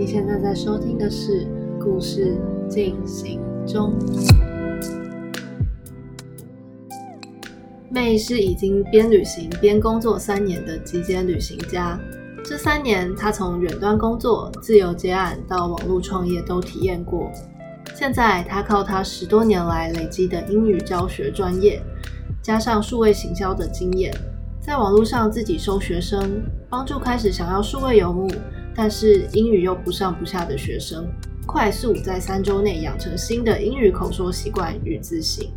你现在在收听的是《故事进行中》。妹是已经边旅行边工作三年的极简旅行家。这三年，她从远端工作、自由接案到网络创业都体验过。现在，她靠她十多年来累积的英语教学专业，加上数位行销的经验，在网络上自己收学生，帮助开始想要数位游牧，但是英语又不上不下的学生，快速在三周内养成新的英语口说习惯与自信。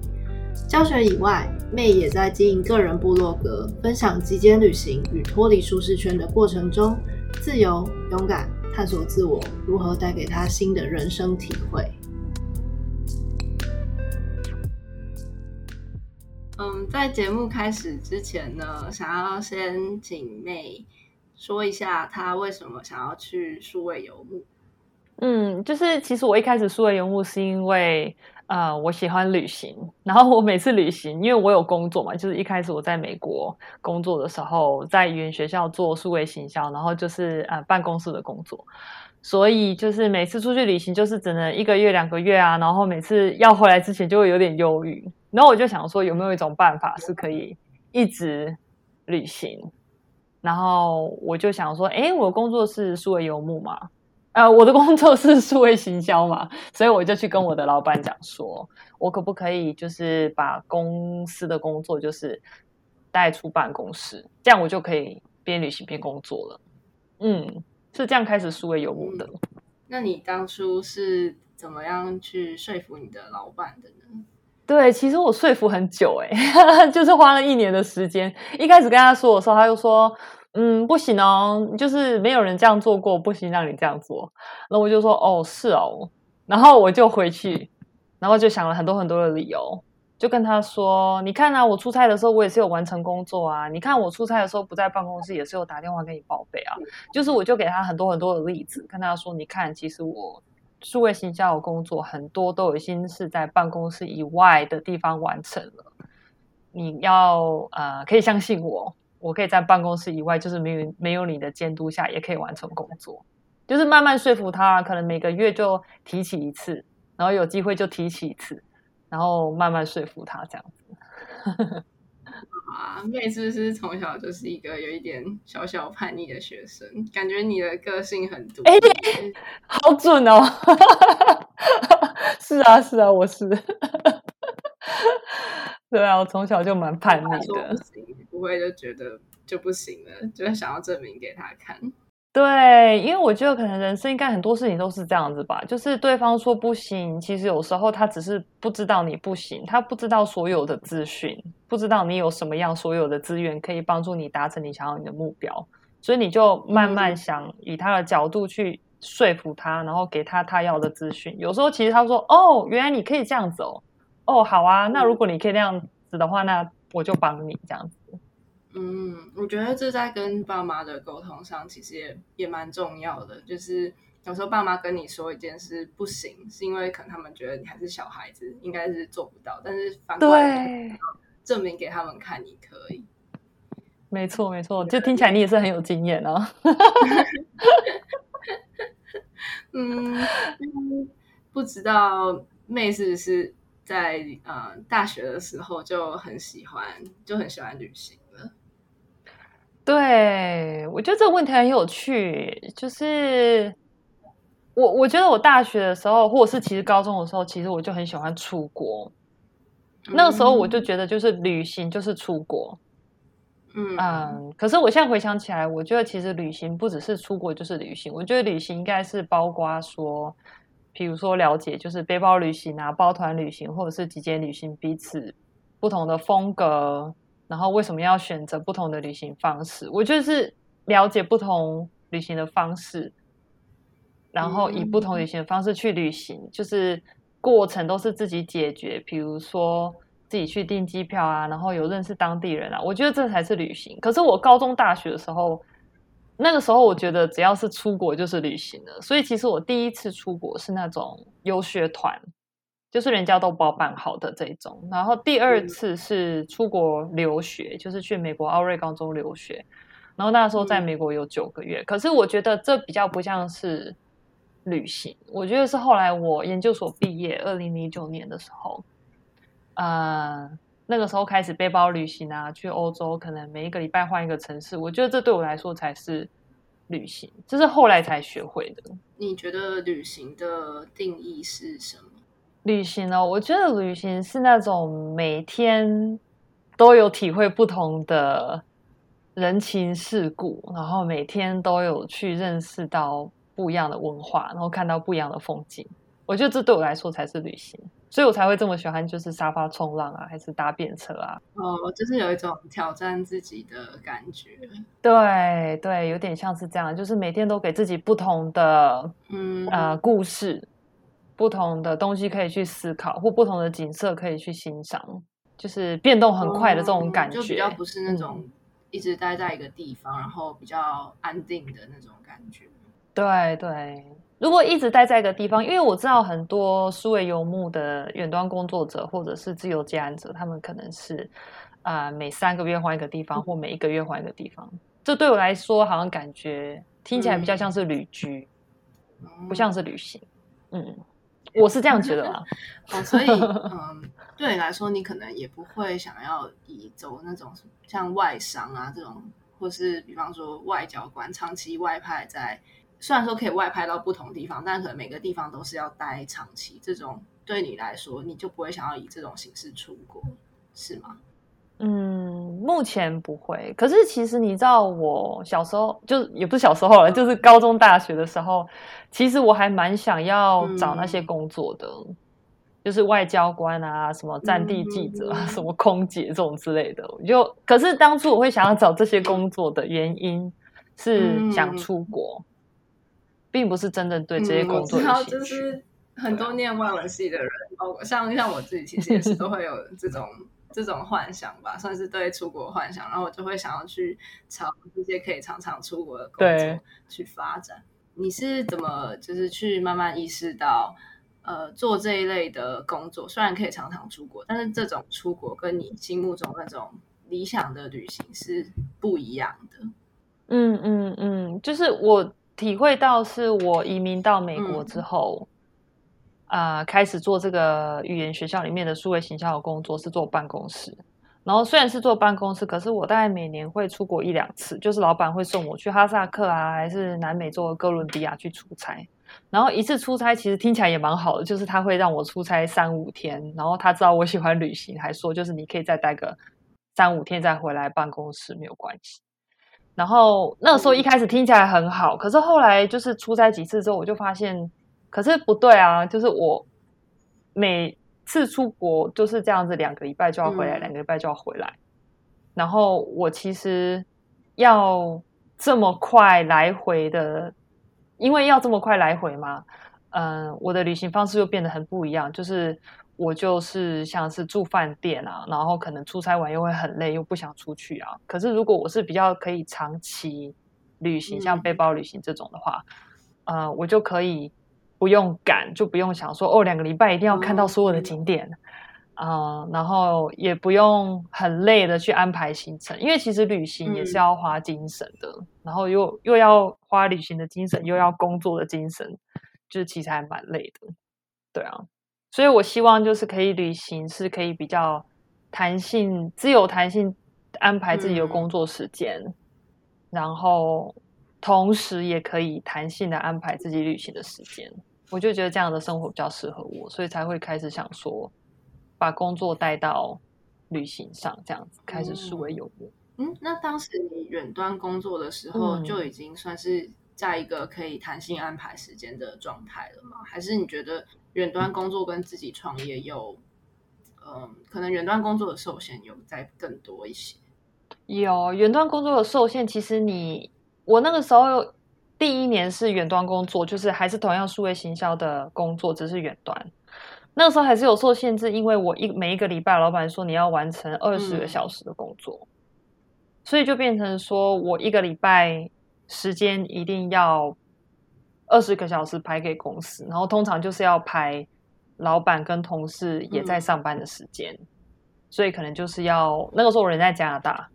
教学以外，妹也在经营个人部落格，分享极简旅行与脱离舒适圈的过程中，自由、勇敢、探索自我，如何带给她新的人生体会。嗯，在节目开始之前呢，想要先请妹说一下，他为什么想要去数位游牧。嗯，就是其实我一开始数位游牧是因为。呃，我喜欢旅行，然后我每次旅行，因为我有工作嘛，就是一开始我在美国工作的时候，在语言学校做数位行销，然后就是呃办公室的工作，所以就是每次出去旅行，就是只能一个月两个月啊，然后每次要回来之前就会有点忧郁，然后我就想说有没有一种办法是可以一直旅行，然后我就想说，哎，我工作是数位游牧嘛。呃，我的工作是数位行销嘛，所以我就去跟我的老板讲说，我可不可以就是把公司的工作就是带出办公室，这样我就可以边旅行边工作了。嗯，是这样开始数位游牧的。那你当初是怎么样去说服你的老板的呢？对，其实我说服很久，哎，就是花了一年的时间。一开始跟他说的时候，他就说。嗯，不行哦，就是没有人这样做过，不行，让你这样做。那我就说，哦，是哦，然后我就回去，然后就想了很多很多的理由，就跟他说，你看啊，我出差的时候我也是有完成工作啊，你看我出差的时候不在办公室也是有打电话给你报备啊，就是我就给他很多很多的例子，跟他说，你看，其实我数位行销的工作很多都已经是在办公室以外的地方完成了，你要呃，可以相信我。我可以在办公室以外，就是没有没有你的监督下，也可以完成工作。就是慢慢说服他，可能每个月就提起一次，然后有机会就提起一次，然后慢慢说服他这样子。啊，妹是不是从小就是一个有一点小小叛逆的学生？感觉你的个性很独。哎，好准哦！是啊，是啊，我是。对啊，我从小就蛮叛逆的。不会就觉得就不行了，就想要证明给他看。对，因为我觉得可能人生应该很多事情都是这样子吧，就是对方说不行，其实有时候他只是不知道你不行，他不知道所有的资讯，不知道你有什么样所有的资源可以帮助你达成你想要你的目标，所以你就慢慢想以他的角度去说服他，然后给他他要的资讯。有时候其实他说：“哦，原来你可以这样子哦，哦，好啊，那如果你可以那样子的话，那我就帮你这样子。”嗯，我觉得这在跟爸妈的沟通上，其实也也蛮重要的。就是有时候爸妈跟你说一件事不行，是因为可能他们觉得你还是小孩子，应该是做不到。但是反过来证明给他们看，你可以。没错，没错，就听起来你也是很有经验哦。嗯，不知道妹是不是在呃大学的时候就很喜欢，就很喜欢旅行。对，我觉得这个问题很有趣。就是我，我觉得我大学的时候，或者是其实高中的时候，其实我就很喜欢出国。那个时候我就觉得，就是旅行就是出国。嗯嗯。可是我现在回想起来，我觉得其实旅行不只是出国就是旅行。我觉得旅行应该是包括说，比如说了解，就是背包旅行啊、包团旅行，或者是极简旅行，彼此不同的风格。然后为什么要选择不同的旅行方式？我就是了解不同旅行的方式，然后以不同旅行的方式去旅行，就是过程都是自己解决。比如说自己去订机票啊，然后有认识当地人啊，我觉得这才是旅行。可是我高中、大学的时候，那个时候我觉得只要是出国就是旅行了。所以其实我第一次出国是那种游学团。就是人家都包办好的这种，然后第二次是出国留学，就是去美国奥瑞高州留学，然后那时候在美国有九个月。可是我觉得这比较不像是旅行。我觉得是后来我研究所毕业，二零零九年的时候，呃，那个时候开始背包旅行啊，去欧洲，可能每一个礼拜换一个城市。我觉得这对我来说才是旅行，这是后来才学会的。你觉得旅行的定义是什么？旅行呢？我觉得旅行是那种每天都有体会不同的人情世故，然后每天都有去认识到不一样的文化，然后看到不一样的风景。我觉得这对我来说才是旅行，所以我才会这么喜欢，就是沙发冲浪啊，还是搭便车啊。哦，就是有一种挑战自己的感觉。对对，有点像是这样，就是每天都给自己不同的嗯呃故事。不同的东西可以去思考，或不同的景色可以去欣赏，就是变动很快的这种感觉，就比较不是那种一直待在一个地方，然后比较安定的那种感觉。对对，如果一直待在一个地方，因为我知道很多数位游牧的远端工作者或者是自由接案者，他们可能是啊每三个月换一个地方，或每一个月换一个地方。这对我来说，好像感觉听起来比较像是旅居，不像是旅行。嗯。我是这样觉得啊，哦，所以 嗯，对你来说，你可能也不会想要以走那种像外商啊这种，或是比方说外交官长期外派在，虽然说可以外派到不同地方，但可能每个地方都是要待长期，这种对你来说，你就不会想要以这种形式出国，是吗？嗯，目前不会。可是其实你知道，我小时候就也不是小时候了，就是高中、大学的时候，其实我还蛮想要找那些工作的，就是外交官啊，什么战地记者啊，什么空姐这种之类的。就可是当初我会想要找这些工作的原因是想出国，并不是真正对这些工作有兴趣。很多念外文系的人，哦，像像我自己，其实也是都会有这种。这种幻想吧，算是对出国幻想，然后我就会想要去朝这些可以常常出国的工作去发展。你是怎么就是去慢慢意识到，呃，做这一类的工作虽然可以常常出国，但是这种出国跟你心目中那种理想的旅行是不一样的。嗯嗯嗯，就是我体会到，是我移民到美国之后。啊，开始做这个语言学校里面的数位形象的工作是做办公室，然后虽然是做办公室，可是我大概每年会出国一两次，就是老板会送我去哈萨克啊，还是南美洲的哥伦比亚去出差，然后一次出差其实听起来也蛮好的，就是他会让我出差三五天，然后他知道我喜欢旅行，还说就是你可以再待个三五天再回来办公室没有关系。然后那时候一开始听起来很好，可是后来就是出差几次之后，我就发现。可是不对啊，就是我每次出国就是这样子，两个礼拜就要回来，两个礼拜就要回来。然后我其实要这么快来回的，因为要这么快来回嘛，嗯，我的旅行方式又变得很不一样。就是我就是像是住饭店啊，然后可能出差完又会很累，又不想出去啊。可是如果我是比较可以长期旅行，像背包旅行这种的话，呃，我就可以。不用赶，就不用想说哦，两个礼拜一定要看到所有的景点，啊，然后也不用很累的去安排行程，因为其实旅行也是要花精神的，然后又又要花旅行的精神，又要工作的精神，就是其实还蛮累的，对啊，所以我希望就是可以旅行是可以比较弹性、自由弹性安排自己的工作时间，然后同时也可以弹性的安排自己旅行的时间。我就觉得这样的生活比较适合我，所以才会开始想说，把工作带到旅行上，这样子开始视为有目。嗯，那当时你远端工作的时候，就已经算是在一个可以弹性安排时间的状态了吗？还是你觉得远端工作跟自己创业有，嗯，可能远端工作的受限有在更多一些？有远端工作的受限，其实你我那个时候。第一年是远端工作，就是还是同样数位行销的工作，只是远端。那个时候还是有受限制，因为我一每一个礼拜，老板说你要完成二十个小时的工作，所以就变成说我一个礼拜时间一定要二十个小时排给公司，然后通常就是要排老板跟同事也在上班的时间，所以可能就是要那个时候人在加拿大。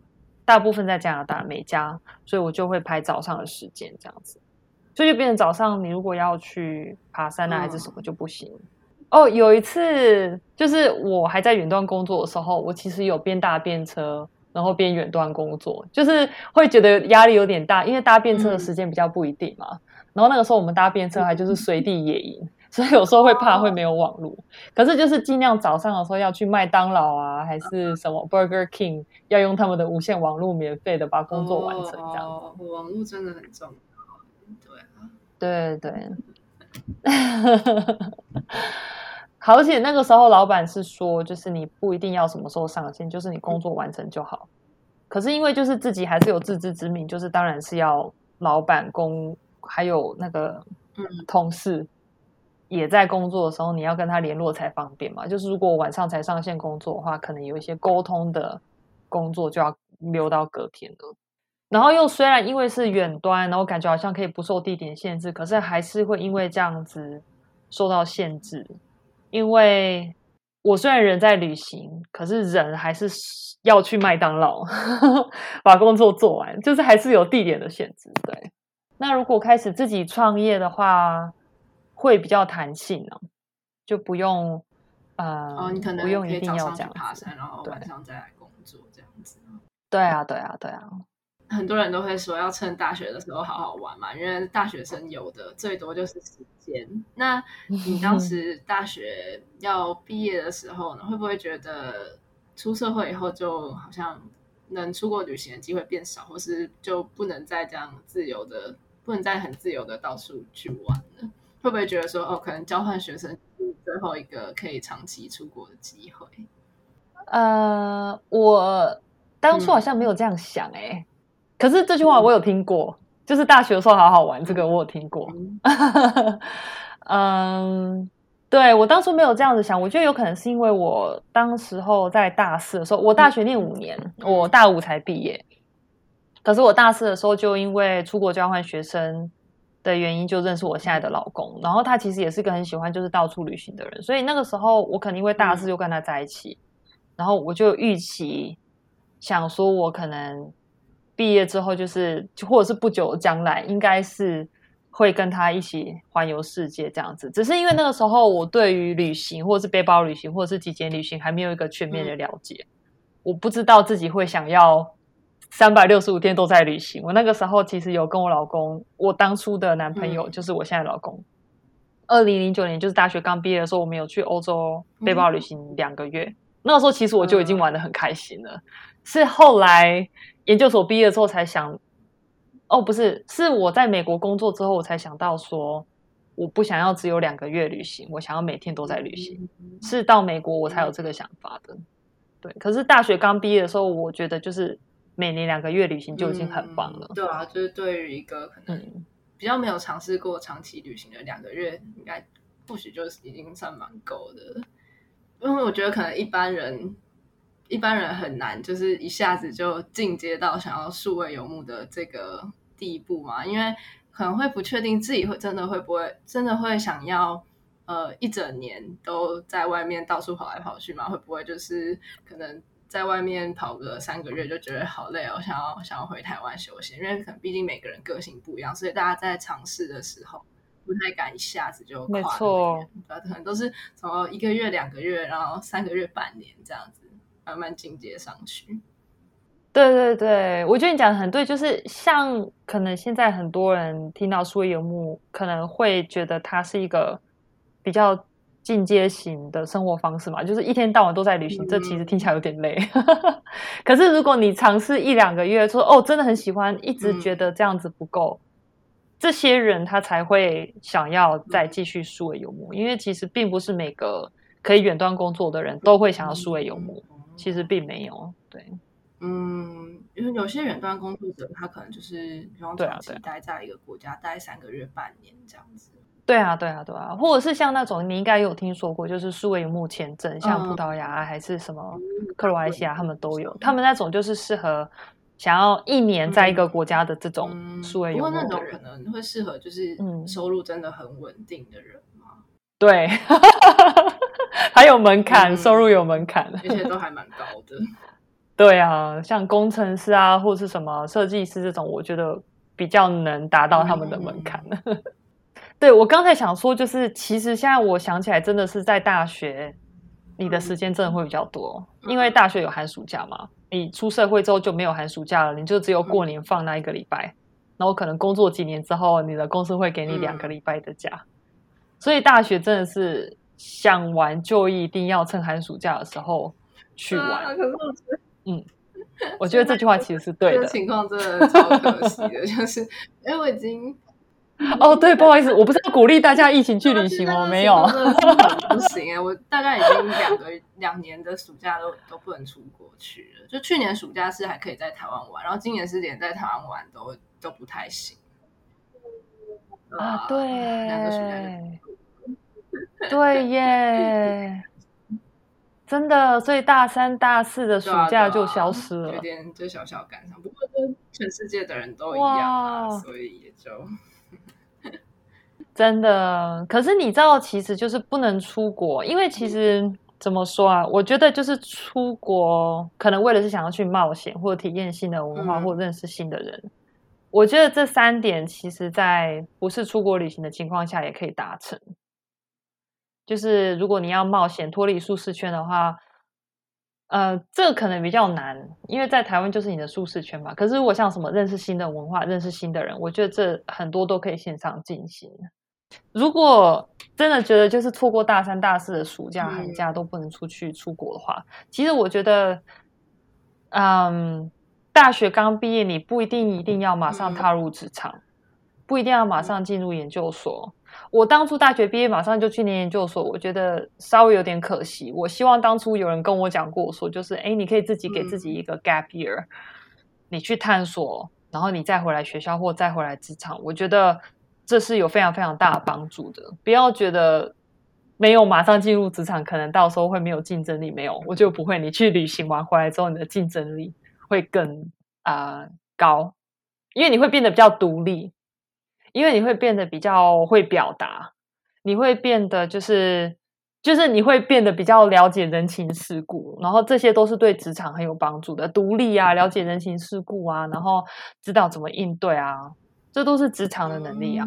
大部分在加拿大美加，所以我就会排早上的时间这样子。所以就变成早上你如果要去爬山啊还是什么就不行。哦，有一次就是我还在远端工作的时候，我其实有边搭便车，然后边远端工作，就是会觉得压力有点大，因为搭便车的时间比较不一定嘛。然后那个时候我们搭便车还就是随地野营，所以有时候会怕会没有网络。可是就是尽量早上的时候要去麦当劳啊，还是什么 Burger King，要用他们的无线网络免费的把工作完成这样子。网络真的很重要，对啊，对对。而且那个时候，老板是说，就是你不一定要什么时候上线，就是你工作完成就好。可是因为就是自己还是有自知之明，就是当然是要老板工还有那个同事也在工作的时候，你要跟他联络才方便嘛。就是如果晚上才上线工作的话，可能有一些沟通的工作就要留到隔天了。然后又虽然因为是远端，然后感觉好像可以不受地点限制，可是还是会因为这样子受到限制。因为我虽然人在旅行，可是人还是要去麦当劳把工作做完，就是还是有地点的限制。对，那如果开始自己创业的话，会比较弹性呢，就不用呃，你可能不用一定要这样爬山，然后晚上再来工作这样子。对啊，对啊，对啊。很多人都会说要趁大学的时候好好玩嘛，因为大学生有的最多就是时间。那你当 时大学要毕业的时候呢，会不会觉得出社会以后就好像能出国旅行的机会变少，或是就不能再这样自由的，不能再很自由的到处去玩呢？会不会觉得说哦，可能交换学生是最后一个可以长期出国的机会？呃，我当初好像没有这样想哎。可是这句话我有听过，就是大学的时候好好玩，这个我有听过。嗯，对我当初没有这样子想，我觉得有可能是因为我当时候在大四的时候，我大学念五年，我大五才毕业。可是我大四的时候就因为出国交换学生的原因，就认识我现在的老公。然后他其实也是个很喜欢就是到处旅行的人，所以那个时候我肯定会大四就跟他在一起，然后我就预期想说，我可能。毕业之后，就是或者是不久将来，应该是会跟他一起环游世界这样子。只是因为那个时候，我对于旅行，或者是背包旅行，或者是极简旅行，还没有一个全面的了解。我不知道自己会想要三百六十五天都在旅行。我那个时候其实有跟我老公，我当初的男朋友就是我现在老公。二零零九年就是大学刚毕业的时候，我们有去欧洲背包旅行两个月。那个时候其实我就已经玩的很开心了。是后来。研究所毕业之后才想，哦，不是，是我在美国工作之后，我才想到说，我不想要只有两个月旅行，我想要每天都在旅行。是到美国我才有这个想法的。对，可是大学刚毕业的时候，我觉得就是每年两个月旅行就已经很棒了。对啊，就是对于一个可能比较没有尝试过长期旅行的两个月，应该或许就是已经算蛮够的。因为我觉得可能一般人。一般人很难，就是一下子就进阶到想要数位游牧的这个地步嘛，因为可能会不确定自己会真的会不会真的会想要呃一整年都在外面到处跑来跑去嘛？会不会就是可能在外面跑个三个月就觉得好累哦，想要想要回台湾休息？因为可能毕竟每个人个性不一样，所以大家在尝试的时候不太敢一下子就没错，可能都是从一个月、两个月，然后三个月、半年这样子。慢慢进阶上去，对对对，我觉得你讲的很对，就是像可能现在很多人听到数位游牧，可能会觉得它是一个比较进阶型的生活方式嘛，就是一天到晚都在旅行，这其实听起来有点累。可是如果你尝试一两个月，说哦，真的很喜欢，一直觉得这样子不够，这些人他才会想要再继续数位游牧，因为其实并不是每个可以远端工作的人都会想要数位游牧。其实并没有，对，嗯，因为有些远端工作者，他可能就是比方长期待在一个国家待三个月、半年这样子。对啊，对啊，对啊，或者是像那种你应该有听说过，就是数位目签证，像葡萄牙还是什么克罗埃西亚，他们都有，他们那种就是适合想要一年在一个国家的这种数位游牧的人，可能会适合就是收入真的很稳定的人吗？对。还有门槛，收入有门槛，而且都还蛮高的。对啊，像工程师啊，或是什么设计师这种，我觉得比较能达到他们的门槛。对我刚才想说，就是其实现在我想起来，真的是在大学，你的时间真的会比较多，因为大学有寒暑假嘛。你出社会之后就没有寒暑假了，你就只有过年放那一个礼拜。然后可能工作几年之后，你的公司会给你两个礼拜的假。所以大学真的是想玩就一定要趁寒暑假的时候去玩。可是我觉得，嗯，我觉得这句话其实是对的。情况真的超可惜的，就是因为我已经。哦，对，不好意思，我不是要鼓励大家疫情去旅行哦，没有，不行哎，我大概已经两个 两年的暑假都都不能出国去了。就去年暑假是还可以在台湾玩，然后今年是连在台湾玩都都不太行。啊，对，两个暑假，对耶，真的，所以大三、大四的暑假就消失了，有点就小小感伤。不过跟全世界的人都一样，所以也就。真的，可是你知道，其实就是不能出国，因为其实怎么说啊？我觉得就是出国，可能为了是想要去冒险，或者体验新的文化，或认识新的人。我觉得这三点，其实在不是出国旅行的情况下，也可以达成。就是如果你要冒险脱离舒适圈的话，呃，这可能比较难，因为在台湾就是你的舒适圈嘛。可是如果像什么认识新的文化、认识新的人，我觉得这很多都可以线上进行。如果真的觉得就是错过大三、大四的暑假、寒假都不能出去出国的话，其实我觉得，嗯，大学刚毕业，你不一定一定要马上踏入职场，不一定要马上进入研究所。我当初大学毕业马上就去念研究所，我觉得稍微有点可惜。我希望当初有人跟我讲过，说就是，哎，你可以自己给自己一个 gap year，你去探索，然后你再回来学校或再回来职场。我觉得。这是有非常非常大的帮助的，不要觉得没有马上进入职场，可能到时候会没有竞争力。没有，我就不会。你去旅行完回来之后，你的竞争力会更啊高，因为你会变得比较独立，因为你会变得比较会表达，你会变得就是就是你会变得比较了解人情世故，然后这些都是对职场很有帮助的。独立啊，了解人情世故啊，然后知道怎么应对啊。这都是职场的能力啊。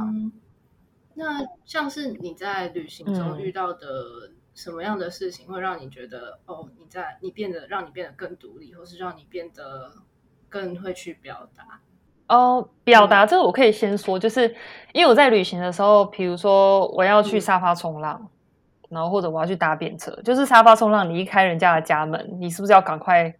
那像是你在旅行中遇到的什么样的事情，会让你觉得哦，你在你变得让你变得更独立，或是让你变得更会去表达？哦，表达这个我可以先说，就是因为我在旅行的时候，比如说我要去沙发冲浪，然后或者我要去搭便车，就是沙发冲浪，你一开人家的家门，你是不是要赶快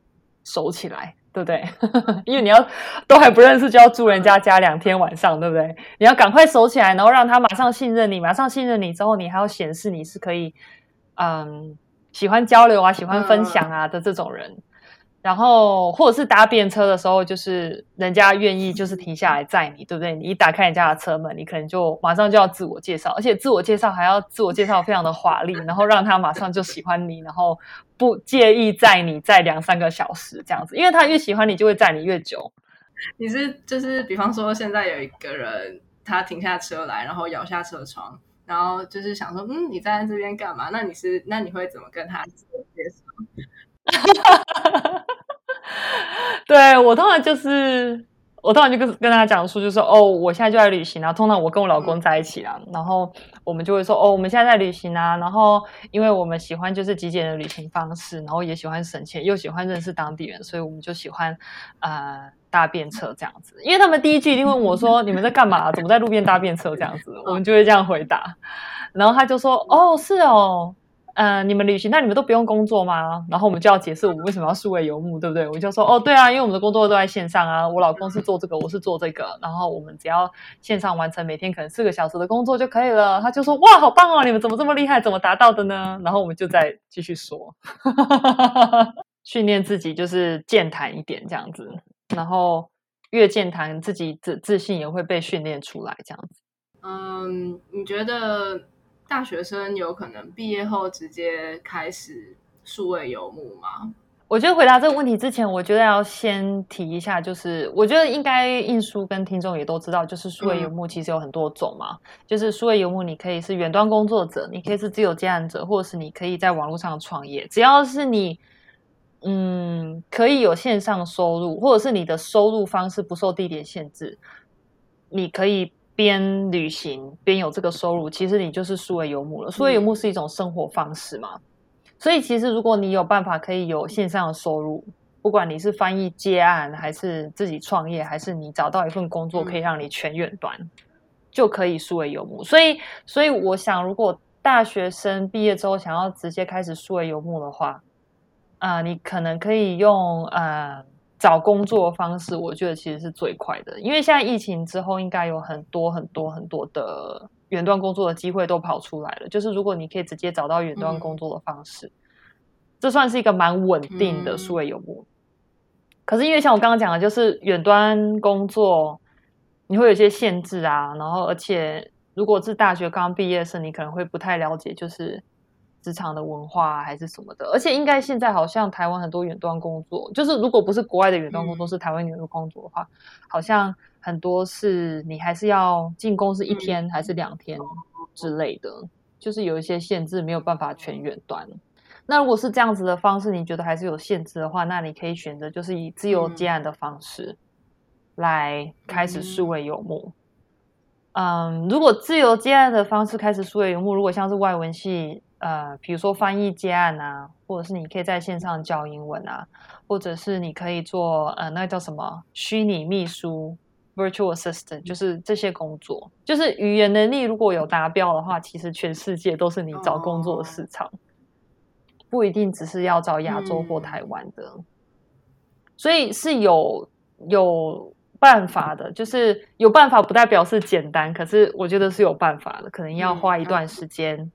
收起来？对不对？因为你要都还不认识就要住人家家两天晚上，对不对？你要赶快守起来，然后让他马上信任你，马上信任你之后，你还要显示你是可以，嗯，喜欢交流啊，喜欢分享啊的这种人。然后，或者是搭便车的时候，就是人家愿意就是停下来载你，对不对？你一打开人家的车门，你可能就马上就要自我介绍，而且自我介绍还要自我介绍非常的华丽，然后让他马上就喜欢你，然后不介意载你载两三个小时这样子，因为他越喜欢你，就会载你越久。你是就是，比方说现在有一个人，他停下车来，然后摇下车窗，然后就是想说，嗯，你站在这边干嘛？那你是那你会怎么跟他自我介绍？对我通常就是，我通常就跟跟大家讲述，就是说，哦，我现在就在旅行啊。通常我跟我老公在一起啊，然后我们就会说，哦，我们现在在旅行啊。然后，因为我们喜欢就是极简的旅行方式，然后也喜欢省钱，又喜欢认识当地人，所以我们就喜欢呃搭便车这样子。因为他们第一句一定问我说，你们在干嘛？怎么在路边搭便车这样子？我们就会这样回答。然后他就说，哦，是哦。嗯，你们旅行，那你们都不用工作吗？然后我们就要解释我们为什么要数位游牧，对不对？我就说，哦，对啊，因为我们的工作都在线上啊。我老公是做这个，我是做这个，然后我们只要线上完成每天可能四个小时的工作就可以了。他就说，哇，好棒哦，你们怎么这么厉害？怎么达到的呢？然后我们就再继续说，训练自己就是健谈一点这样子，然后越健谈，自己自自信也会被训练出来这样子。嗯，你觉得？大学生有可能毕业后直接开始数位游牧吗？我觉得回答这个问题之前，我觉得要先提一下，就是我觉得应该印书跟听众也都知道，就是数位游牧其实有很多种嘛。就是数位游牧，你可以是远端工作者，你可以是自由接案者，或者是你可以在网络上创业，只要是你嗯可以有线上收入，或者是你的收入方式不受地点限制。你可以边旅行边有这个收入，其实你就是数位游牧了。数位游牧是一种生活方式嘛，所以其实如果你有办法可以有线上的收入，不管你是翻译接案，还是自己创业，还是你找到一份工作可以让你全远端，就可以数位游牧。所以，所以我想，如果大学生毕业之后想要直接开始数位游牧的话，啊，你可能可以用呃。找工作的方式，我觉得其实是最快的，因为现在疫情之后，应该有很多很多很多的远端工作的机会都跑出来了。就是如果你可以直接找到远端工作的方式，这算是一个蛮稳定的数位游牧。可是因为像我刚刚讲的，就是远端工作，你会有一些限制啊，然后而且如果是大学刚毕业生，你可能会不太了解，就是。职场的文化还是什么的，而且应该现在好像台湾很多远端工作，就是如果不是国外的远端工作，是台湾远端工作的话，好像很多是你还是要进公司一天还是两天之类的，就是有一些限制，没有办法全远端。那如果是这样子的方式，你觉得还是有限制的话，那你可以选择就是以自由接案的方式来开始数位游牧。嗯，如果自由接案的方式开始数位游牧，如果像是外文系。呃，比如说翻译接案啊，或者是你可以在线上教英文啊，或者是你可以做呃，那叫什么虚拟秘书 （virtual assistant），就是这些工作，就是语言能力如果有达标的话，其实全世界都是你找工作的市场，不一定只是要找亚洲或台湾的，所以是有有办法的，就是有办法不代表是简单，可是我觉得是有办法的，可能要花一段时间。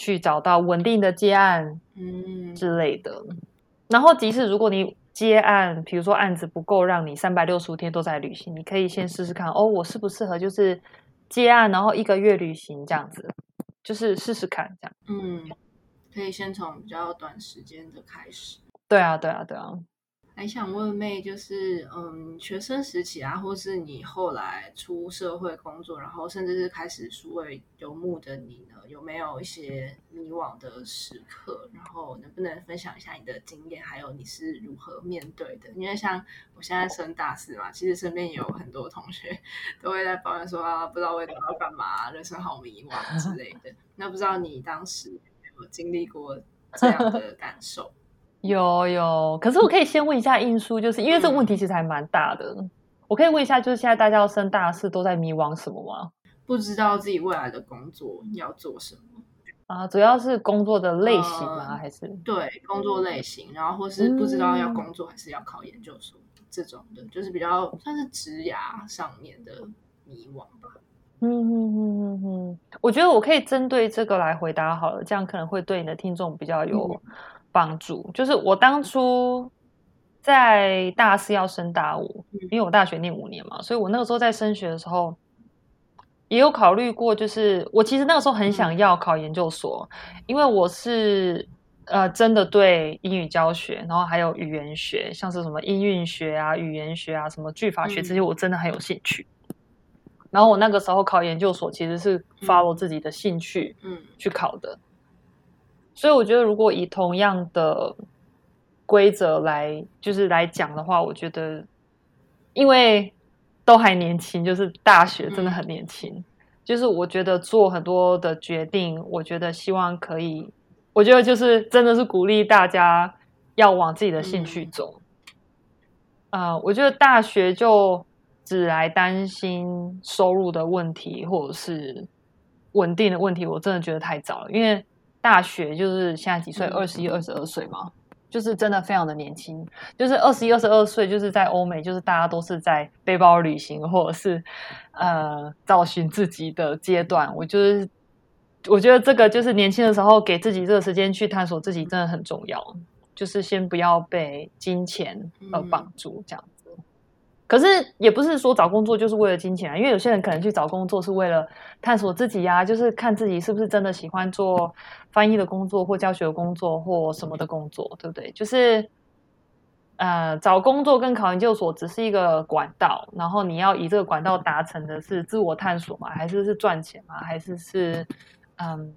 去找到稳定的接案，嗯之类的。然后，即使如果你接案，比如说案子不够，让你三百六十五天都在旅行，你可以先试试看哦，我适不适合就是接案，然后一个月旅行这样子，就是试试看这样。嗯，可以先从比较短时间的开始。对啊，对啊，对啊。还想问妹，就是嗯，学生时期啊，或是你后来出社会工作，然后甚至是开始数位游牧的你呢，有没有一些迷惘的时刻？然后能不能分享一下你的经验，还有你是如何面对的？因为像我现在升大四嘛，其实身边有很多同学都会在抱怨说啊，不知道未来要干嘛，人生好迷惘之类的。那不知道你当时有没有经历过这样的感受？有有，可是我可以先问一下印叔，就是因为这个问题其实还蛮大的。我可以问一下，就是现在大家要升大四都在迷惘什么吗？不知道自己未来的工作要做什么啊？主要是工作的类型吗？还是对工作类型，然后或是不知道要工作还是要考研究所这种的，就是比较算是职涯上面的迷惘吧。嗯嗯嗯嗯嗯，我觉得我可以针对这个来回答好了，这样可能会对你的听众比较有。帮助就是我当初在大四要升大五，因为我大学念五年嘛，所以我那个时候在升学的时候也有考虑过，就是我其实那个时候很想要考研究所，因为我是呃真的对英语教学，然后还有语言学，像是什么音韵学啊、语言学啊、什么句法学这些，我真的很有兴趣。然后我那个时候考研究所其实是 follow 自己的兴趣，嗯，去考的。所以我觉得，如果以同样的规则来就是来讲的话，我觉得，因为都还年轻，就是大学真的很年轻，就是我觉得做很多的决定，我觉得希望可以，我觉得就是真的是鼓励大家要往自己的兴趣走。啊，我觉得大学就只来担心收入的问题或者是稳定的问题，我真的觉得太早了，因为。大学就是现在几岁？二十一、二十二岁嘛，就是真的非常的年轻。就是二十一、二十二岁，就是在欧美，就是大家都是在背包旅行或者是呃找寻自己的阶段。我就是我觉得这个就是年轻的时候给自己这个时间去探索自己，真的很重要。就是先不要被金钱而绑住，这样。可是也不是说找工作就是为了金钱啊，因为有些人可能去找工作是为了探索自己呀，就是看自己是不是真的喜欢做翻译的工作或教学的工作或什么的工作，对不对？就是呃，找工作跟考研究所只是一个管道，然后你要以这个管道达成的是自我探索嘛，还是是赚钱嘛，还是是嗯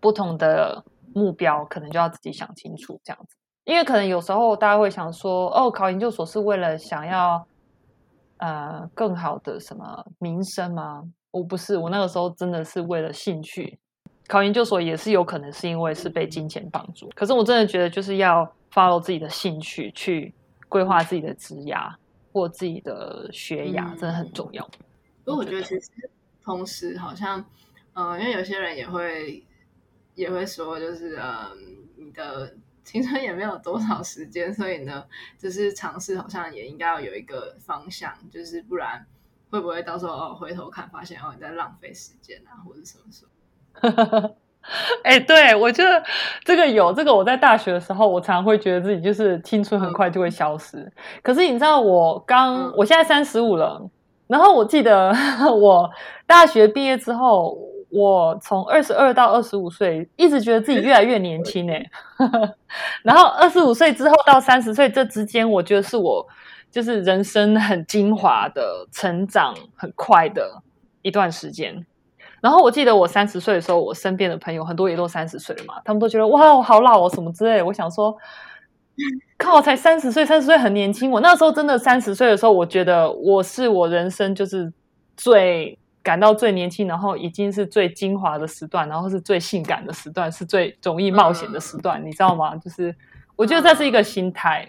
不同的目标，可能就要自己想清楚这样子。因为可能有时候大家会想说，哦，考研究所是为了想要。呃更好的什么名声吗？我不是，我那个时候真的是为了兴趣。考研究所也是有可能是因为是被金钱绑住，可是我真的觉得就是要 follow 自己的兴趣去规划自己的职涯或自己的学涯，真的很重要。不过我觉得其实同时好像，嗯，因为有些人也会也会说，就是嗯，你的青春也没有多少时间，所以呢，就是尝试好像也应该要有一个方向，就是不然会不会到时候哦回头看发现哦你在浪费时间啊，或者什么什么。哎，对我觉得这个有这个，我在大学的时候，我常常会觉得自己就是青春很快就会消失。可是你知道，我刚我现在三十五了，然后我记得 我大学毕业之后，我从二十二到二十五岁，一直觉得自己越来越年轻哎。然后二十五岁之后到三十岁这之间，我觉得是我就是人生很精华的成长很快的一段时间。然后我记得我三十岁的时候，我身边的朋友很多也都三十岁了嘛，他们都觉得哇，我好老哦，什么之类。我想说，靠，才三十岁，三十岁很年轻。我那时候真的三十岁的时候，我觉得我是我人生就是最感到最年轻，然后已经是最精华的时段，然后是最性感的时段，是最容易冒险的时段，你知道吗？就是我觉得这是一个心态。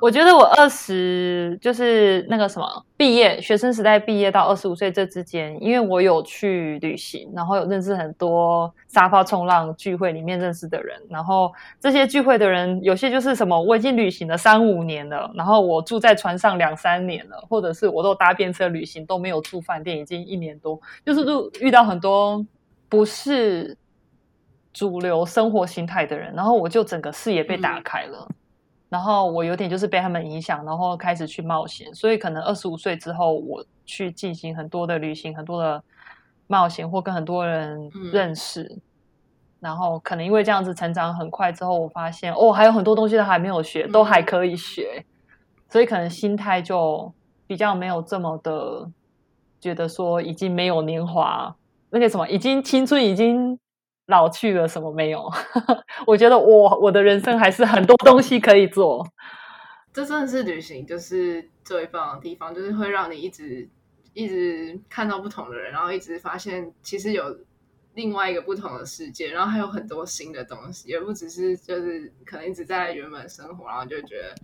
我觉得我二十就是那个什么毕业学生时代毕业到二十五岁这之间，因为我有去旅行，然后有认识很多沙发冲浪聚会里面认识的人，然后这些聚会的人有些就是什么我已经旅行了三五年了，然后我住在船上两三年了，或者是我都搭便车旅行都没有住饭店已经一年多，就是都遇到很多不是主流生活形态的人，然后我就整个视野被打开了。然后我有点就是被他们影响，然后开始去冒险。所以可能二十五岁之后，我去进行很多的旅行，很多的冒险，或跟很多人认识。然后可能因为这样子成长很快之后，我发现哦，还有很多东西都还没有学，都还可以学。所以可能心态就比较没有这么的觉得说已经没有年华，那个什么，已经青春已经。老去了什么没有？我觉得我我的人生还是很多东西可以做。这真的是旅行，就是最棒的地方，就是会让你一直一直看到不同的人，然后一直发现其实有另外一个不同的世界，然后还有很多新的东西，也不只是就是可能一直在原本生活，然后就觉得。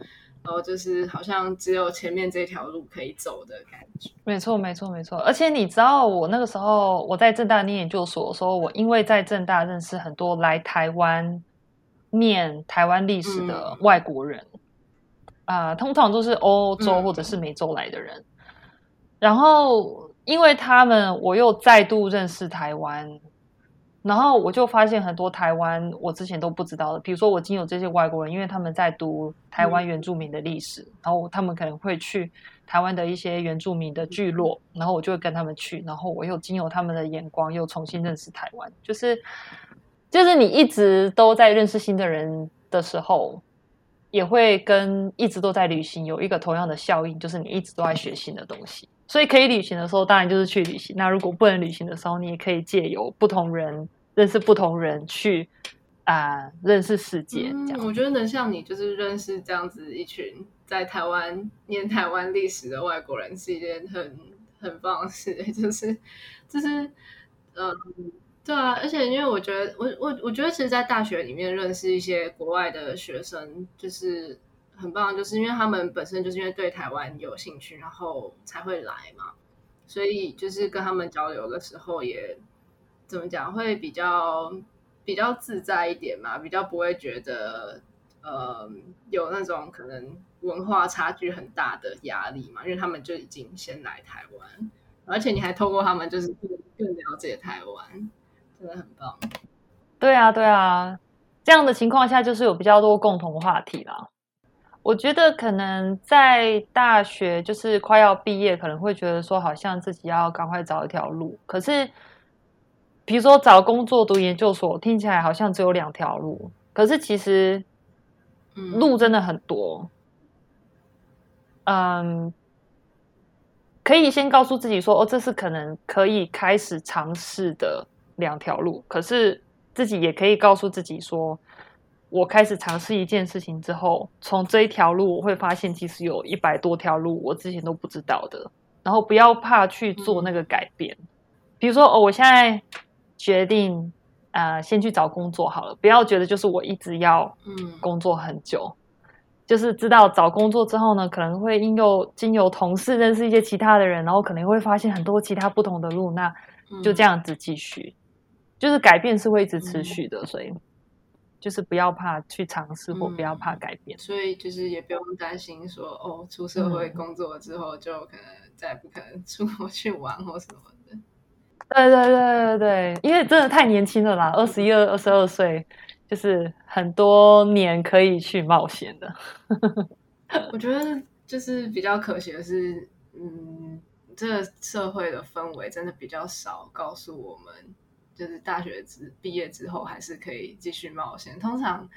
然后就是好像只有前面这条路可以走的感觉。没错，没错，没错。而且你知道，我那个时候我在正大念研究所，说我因为在正大认识很多来台湾念台湾历史的外国人，啊，通常都是欧洲或者是美洲来的人。然后因为他们，我又再度认识台湾。然后我就发现很多台湾我之前都不知道的，比如说我经有这些外国人，因为他们在读台湾原住民的历史，然后他们可能会去台湾的一些原住民的聚落，然后我就会跟他们去，然后我又经由他们的眼光又重新认识台湾，就是就是你一直都在认识新的人的时候，也会跟一直都在旅行有一个同样的效应，就是你一直都在学新的东西。所以可以旅行的时候，当然就是去旅行。那如果不能旅行的时候，你也可以借由不同人认识不同人，去啊认识世界。这样，我觉得能像你就是认识这样子一群在台湾念台湾历史的外国人，是一件很很棒的事。就是就是嗯，对啊。而且因为我觉得，我我我觉得，其实，在大学里面认识一些国外的学生，就是。很棒，就是因为他们本身就是因为对台湾有兴趣，然后才会来嘛，所以就是跟他们交流的时候也怎么讲，会比较比较自在一点嘛，比较不会觉得呃有那种可能文化差距很大的压力嘛，因为他们就已经先来台湾，而且你还透过他们就是更更了解台湾，真的很棒。对啊，对啊，这样的情况下就是有比较多共同话题啦。我觉得可能在大学就是快要毕业，可能会觉得说好像自己要赶快找一条路。可是，比如说找工作、读研究所，听起来好像只有两条路。可是其实，路真的很多。嗯，可以先告诉自己说，哦，这是可能可以开始尝试的两条路。可是自己也可以告诉自己说。我开始尝试一件事情之后，从这一条路我会发现，其实有一百多条路我之前都不知道的。然后不要怕去做那个改变，比如说哦，我现在决定呃先去找工作好了，不要觉得就是我一直要嗯。工作很久，就是知道找工作之后呢，可能会因有经由同事认识一些其他的人，然后可能会发现很多其他不同的路，那就这样子继续，就是改变是会一直持续的，所以。就是不要怕去尝试，或不要怕改变，所以就是也不用担心说哦，出社会工作之后就可能再也不可能出国去玩或什么的。对对对对对，因为真的太年轻了啦，二十一二、二十二岁，就是很多年可以去冒险的。我觉得就是比较可惜的是，嗯，这个社会的氛围真的比较少告诉我们。就是大学之毕业之后还是可以继续冒险。通常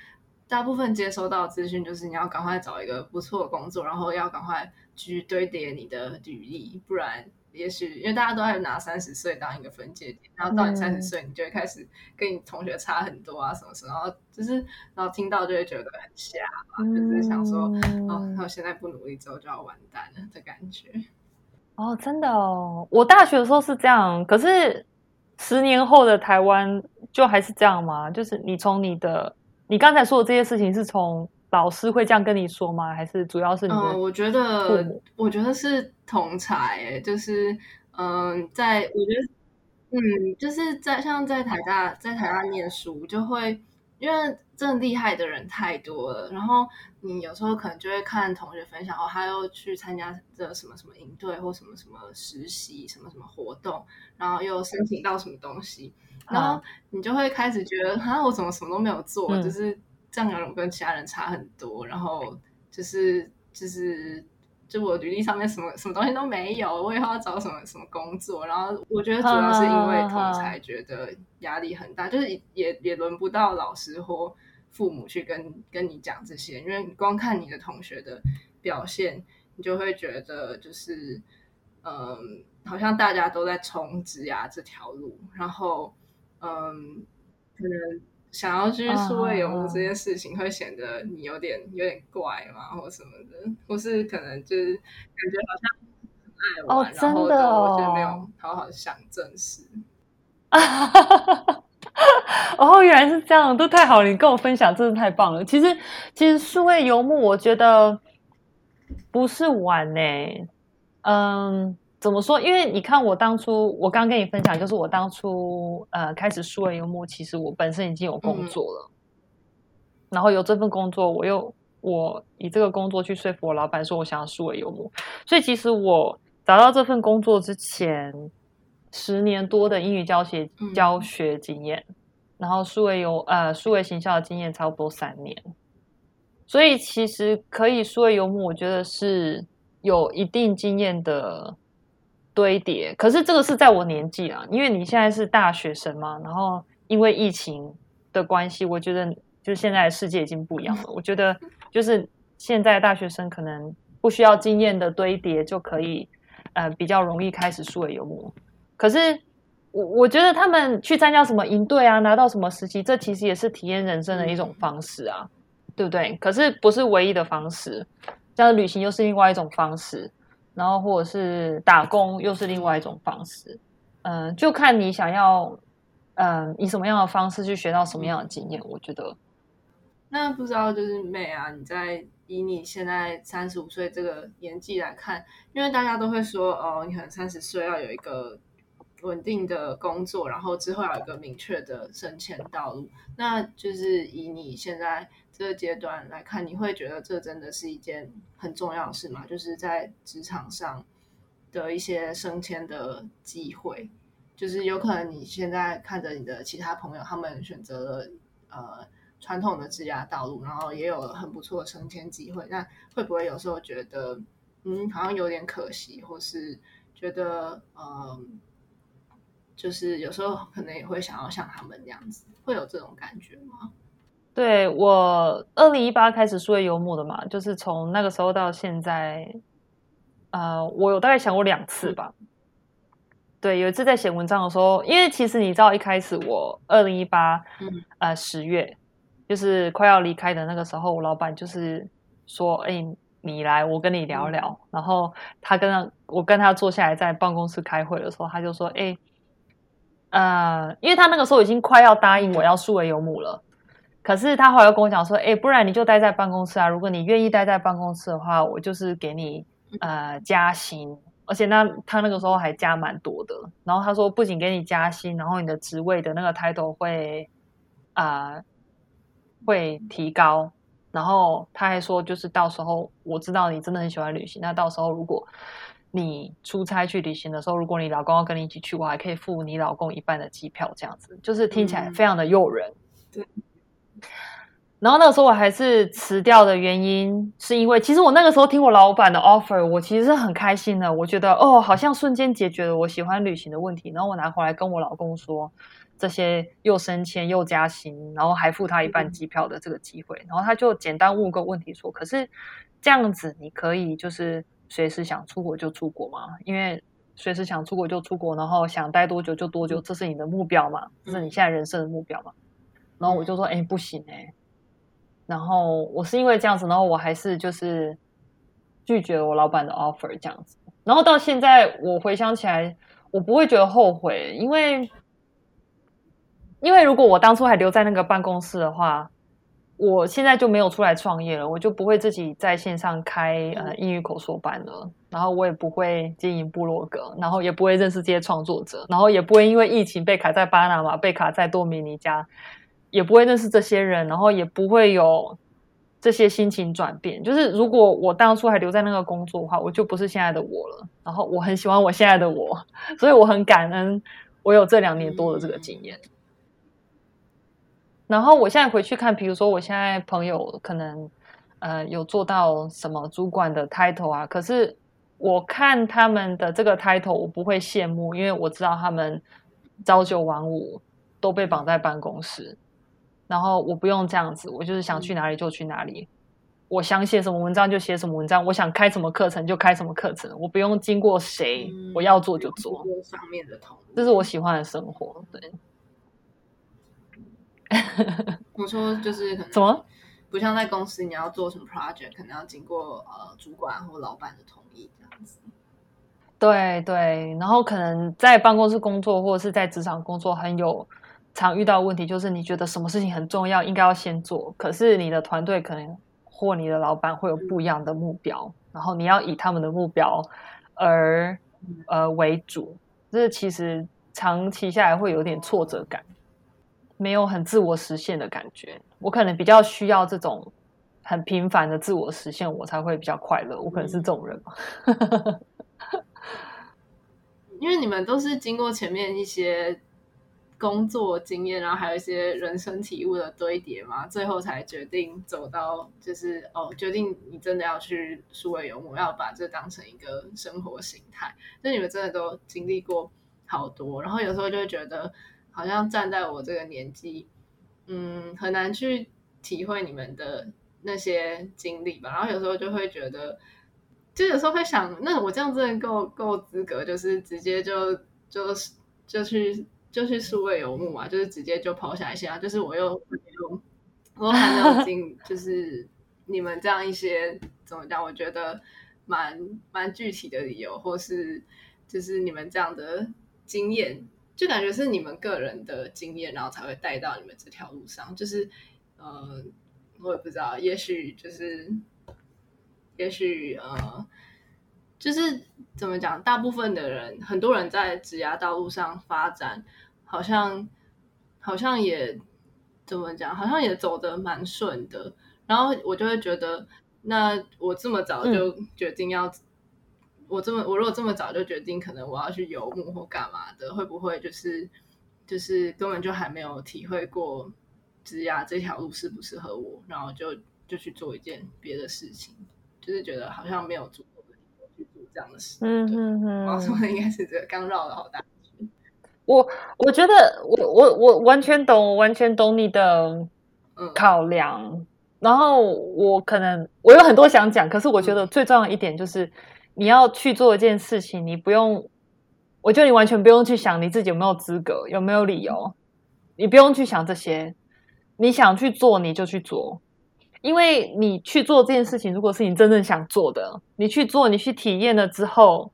大部分接收到资讯就是你要赶快找一个不错的工作，然后要赶快去堆叠你的履历，不然也许因为大家都在拿三十岁当一个分界点，然后到你三十岁，你就会开始跟你同学差很多啊什么什么，然后就是然后听到就会觉得很吓，就是想说哦，那我现在不努力之后就要完蛋了的感觉。哦，真的哦，我大学的时候是这样，可是。十年后的台湾就还是这样吗？就是你从你的你刚才说的这些事情，是从老师会这样跟你说吗？还是主要是你的？嗯，我觉得，我觉得是同才，就是嗯，在我觉得，嗯，就是在像在台大，在台大念书，就会因为真的厉害的人太多了，然后你有时候可能就会看同学分享，哦，他又去参加这什么什么营队或什么什么实习，什么什么活动。然后又申请到什么东西，然后你就会开始觉得，啊，我怎么什么都没有做，就是这样，我跟其他人差很多。然后就是就是就我履历上面什么什么东西都没有，我以后要找什么什么工作。然后我觉得主要是因为同才觉得压力很大，就是也也轮不到老师或父母去跟跟你讲这些，因为你光看你的同学的表现，你就会觉得就是嗯。好像大家都在冲职涯这条路，然后，嗯，可能想要去数位游牧这件事情，会显得你有点有点怪嘛，或什么的，或是可能就是感觉好像很爱玩，然后就没有好好想正事。哦，原来是这样，都太好了，你跟我分享真的太棒了。其实，其实数位游牧，我觉得不是玩呢，嗯。怎么说？因为你看，我当初我刚跟你分享，就是我当初呃开始数位游牧，其实我本身已经有工作了，然后有这份工作，我又我以这个工作去说服我老板说我想要数位游牧，所以其实我找到这份工作之前，十年多的英语教学教学经验，然后数位游呃数位行销的经验差不多三年，所以其实可以数位游牧，我觉得是有一定经验的。堆叠，可是这个是在我年纪啊，因为你现在是大学生嘛，然后因为疫情的关系，我觉得就是现在的世界已经不一样了。我觉得就是现在大学生可能不需要经验的堆叠就可以，呃，比较容易开始数位游牧。可是我我觉得他们去参加什么营队啊，拿到什么实习，这其实也是体验人生的一种方式啊，对不对？可是不是唯一的方式，像旅行又是另外一种方式。然后或者是打工，又是另外一种方式，嗯，就看你想要，嗯，以什么样的方式去学到什么样的经验。我觉得，那不知道就是妹啊，你在以你现在三十五岁这个年纪来看，因为大家都会说，哦，你可能三十岁要有一个稳定的工作，然后之后有一个明确的升迁道路。那就是以你现在。这个阶段来看，你会觉得这真的是一件很重要的事吗？就是在职场上的一些升迁的机会，就是有可能你现在看着你的其他朋友，他们选择了呃传统的职涯道路，然后也有很不错的升迁机会，那会不会有时候觉得嗯好像有点可惜，或是觉得嗯就是有时候可能也会想要像他们那样子，会有这种感觉吗？对我二零一八开始数位游牧的嘛，就是从那个时候到现在，呃，我有大概想过两次吧。对，有一次在写文章的时候，因为其实你知道，一开始我二零一八，呃，十月就是快要离开的那个时候，我老板就是说：“哎，你来，我跟你聊聊。”然后他跟我跟他坐下来在办公室开会的时候，他就说：“哎，呃，因为他那个时候已经快要答应我要数位游牧了，可是他后来又跟我讲说：‘哎，不然你就待在办公室啊，如果你愿意待在办公室的话，我就是给你呃加薪。’”而且那他那个时候还加蛮多的，然后他说不仅给你加薪，然后你的职位的那个 title 会啊会提高，然后他还说就是到时候我知道你真的很喜欢旅行，那到时候如果你出差去旅行的时候，如果你老公要跟你一起去，我还可以付你老公一半的机票，这样子就是听起来非常的诱人。对。然后那个时候我还是辞掉的原因，是因为其实我那个时候听我老板的 offer，我其实是很开心的。我觉得哦，好像瞬间解决了我喜欢旅行的问题。然后我拿回来跟我老公说，这些又升迁又加薪，然后还付他一半机票的这个机会。然后他就简单问个问题说：“可是这样子，你可以就是随时想出国就出国嘛？因为随时想出国就出国，然后想待多久就多久，这是你的目标嘛？这是你现在人生的目标嘛？”然后我就说：“哎，不行哎。”然后我是因为这样子，然后我还是就是拒绝我老板的 offer 这样子。然后到现在我回想起来，我不会觉得后悔，因为因为如果我当初还留在那个办公室的话，我现在就没有出来创业了，我就不会自己在线上开呃英语口说班了，然后我也不会经营部落格，然后也不会认识这些创作者，然后也不会因为疫情被卡在巴拿马，被卡在多米尼加。也不会认识这些人，然后也不会有这些心情转变。就是如果我当初还留在那个工作的话，我就不是现在的我了。然后我很喜欢我现在的我，所以我很感恩我有这两年多的这个经验。然后我现在回去看，比如说我现在朋友可能呃有做到什么主管的 title 啊，可是我看他们的这个 title，我不会羡慕，因为我知道他们朝九晚五都被绑在办公室。然后我不用这样子，我就是想去哪里就去哪里，我想写什么文章就写什么文章，我想开什么课程就开什么课程，我不用经过谁，我要做就做。上面的同，这是我喜欢的生活。对，我说就是可能怎么？不像在公司，你要做什么 project，可能要经过呃主管或老板的同意这样子。对对，然后可能在办公室工作或者是在职场工作很有。常遇到问题就是，你觉得什么事情很重要，应该要先做，可是你的团队可能或你的老板会有不一样的目标，然后你要以他们的目标而呃为主，这其实长期下来会有点挫折感，没有很自我实现的感觉。我可能比较需要这种很频繁的自我实现，我才会比较快乐。我可能是这种人吧，因为你们都是经过前面一些。工作经验，然后还有一些人生体悟的堆叠嘛，最后才决定走到就是哦，决定你真的要去数位游牧，要把这当成一个生活形态。就你们真的都经历过好多，然后有时候就会觉得，好像站在我这个年纪，嗯，很难去体会你们的那些经历吧。然后有时候就会觉得，就有时候会想，那我这样真的够够资格，就是直接就就就去。就去数位游牧嘛，就是直接就抛下一些，就是我又我还没有进，就是你们这样一些怎么讲？我觉得蛮蛮具体的理由，或是就是你们这样的经验，就感觉是你们个人的经验，然后才会带到你们这条路上。就是呃，我也不知道，也许就是也许呃，就是怎么讲？大部分的人，很多人在职涯道路上发展。好像好像也怎么讲，好像也走得蛮顺的。然后我就会觉得，那我这么早就决定要，我这么我如果这么早就决定，可能我要去游牧或干嘛的，会不会就是就是根本就还没有体会过职涯这条路适不适合我，然后就就去做一件别的事情，就是觉得好像没有足够的理由去做这样的事。嗯嗯嗯，我说的应该是这个，刚绕了好大圈。我我觉得我我我完全懂，完全懂你的考量。然后我可能我有很多想讲，可是我觉得最重要一点就是，你要去做一件事情，你不用，我觉得你完全不用去想你自己有没有资格，有没有理由，你不用去想这些。你想去做你就去做，因为你去做这件事情，如果是你真正想做的，你去做，你去体验了之后，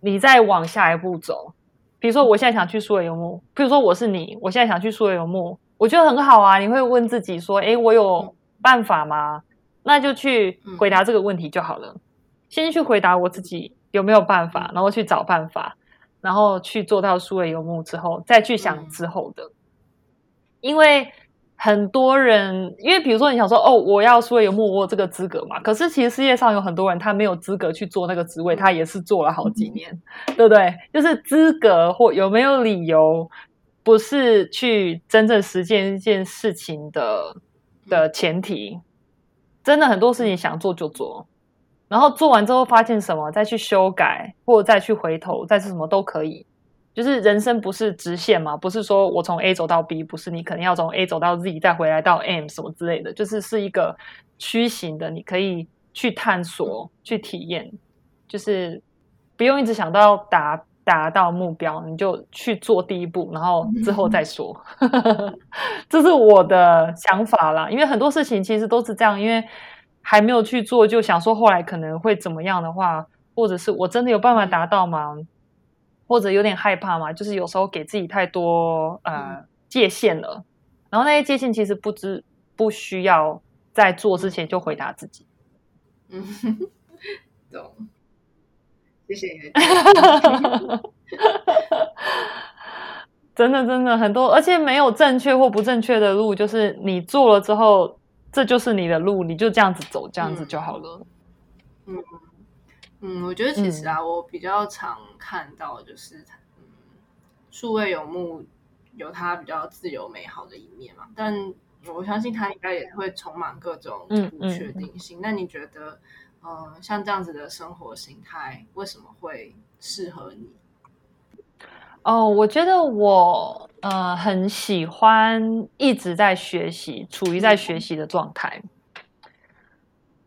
你再往下一步走。比如说，我现在想去数位游牧，比如说我是你，我现在想去数位游牧，我觉得很好啊。你会问自己说：“诶，我有办法吗？”那就去回答这个问题就好了。先去回答我自己有没有办法，然后去找办法，然后去做到数位游牧之后，再去想之后的。因为很多人，因为比如说你想说哦，我要数位游牧，我有这个资格嘛？可是其实世界上有很多人，他没有资格去做那个职位，他也是做了好几年，对不对？就是资格或有没有理由，不是去真正实践一件事情的的前提。真的很多事情想做就做。然后做完之后发现什么，再去修改，或者再去回头，再是什么都可以。就是人生不是直线嘛，不是说我从 A 走到 B，不是你可能要从 A 走到 Z，再回来到 M 什么之类的，就是是一个曲形的，你可以去探索、去体验，就是不用一直想到达达到目标，你就去做第一步，然后之后再说。这是我的想法啦，因为很多事情其实都是这样，因为。还没有去做，就想说后来可能会怎么样的话，或者是我真的有办法达到吗？或者有点害怕嘛？就是有时候给自己太多呃界限了，然后那些界限其实不知不需要在做之前就回答自己。嗯，懂。谢谢你。真的真的很多，而且没有正确或不正确的路，就是你做了之后。这就是你的路，你就这样子走，这样子就好了。嗯嗯，我觉得其实啊，我比较常看到就是，嗯，数位游牧有它比较自由美好的一面嘛，但我相信它应该也会充满各种不确定性。那你觉得，呃，像这样子的生活形态，为什么会适合你？哦，我觉得我呃很喜欢一直在学习，处于在学习的状态。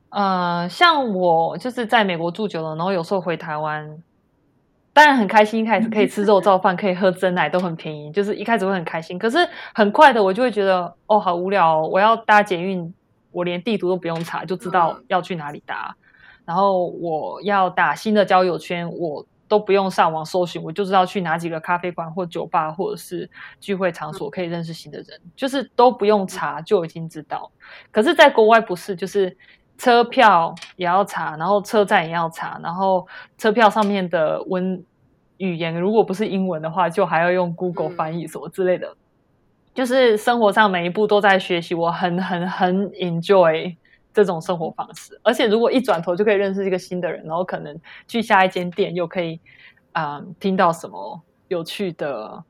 呃，像我就是在美国住久了，然后有时候回台湾，当然很开心，一开始可以吃肉燥饭，可以喝真奶，都很便宜，就是一开始会很开心。可是很快的，我就会觉得哦，好无聊，我要搭捷运，我连地图都不用查，就知道要去哪里搭。然后我要打新的交友圈，我。都不用上网搜寻，我就知道去哪几个咖啡馆或酒吧，或者是聚会场所可以认识新的人，就是都不用查就已经知道。可是，在国外不是，就是车票也要查，然后车站也要查，然后车票上面的文语言如果不是英文的话，就还要用 Google 翻译什么之类的。就是生活上每一步都在学习，我很很很 enjoy。这种生活方式，而且如果一转头就可以认识一个新的人，然后可能去下一间店又可以啊听到什么有趣的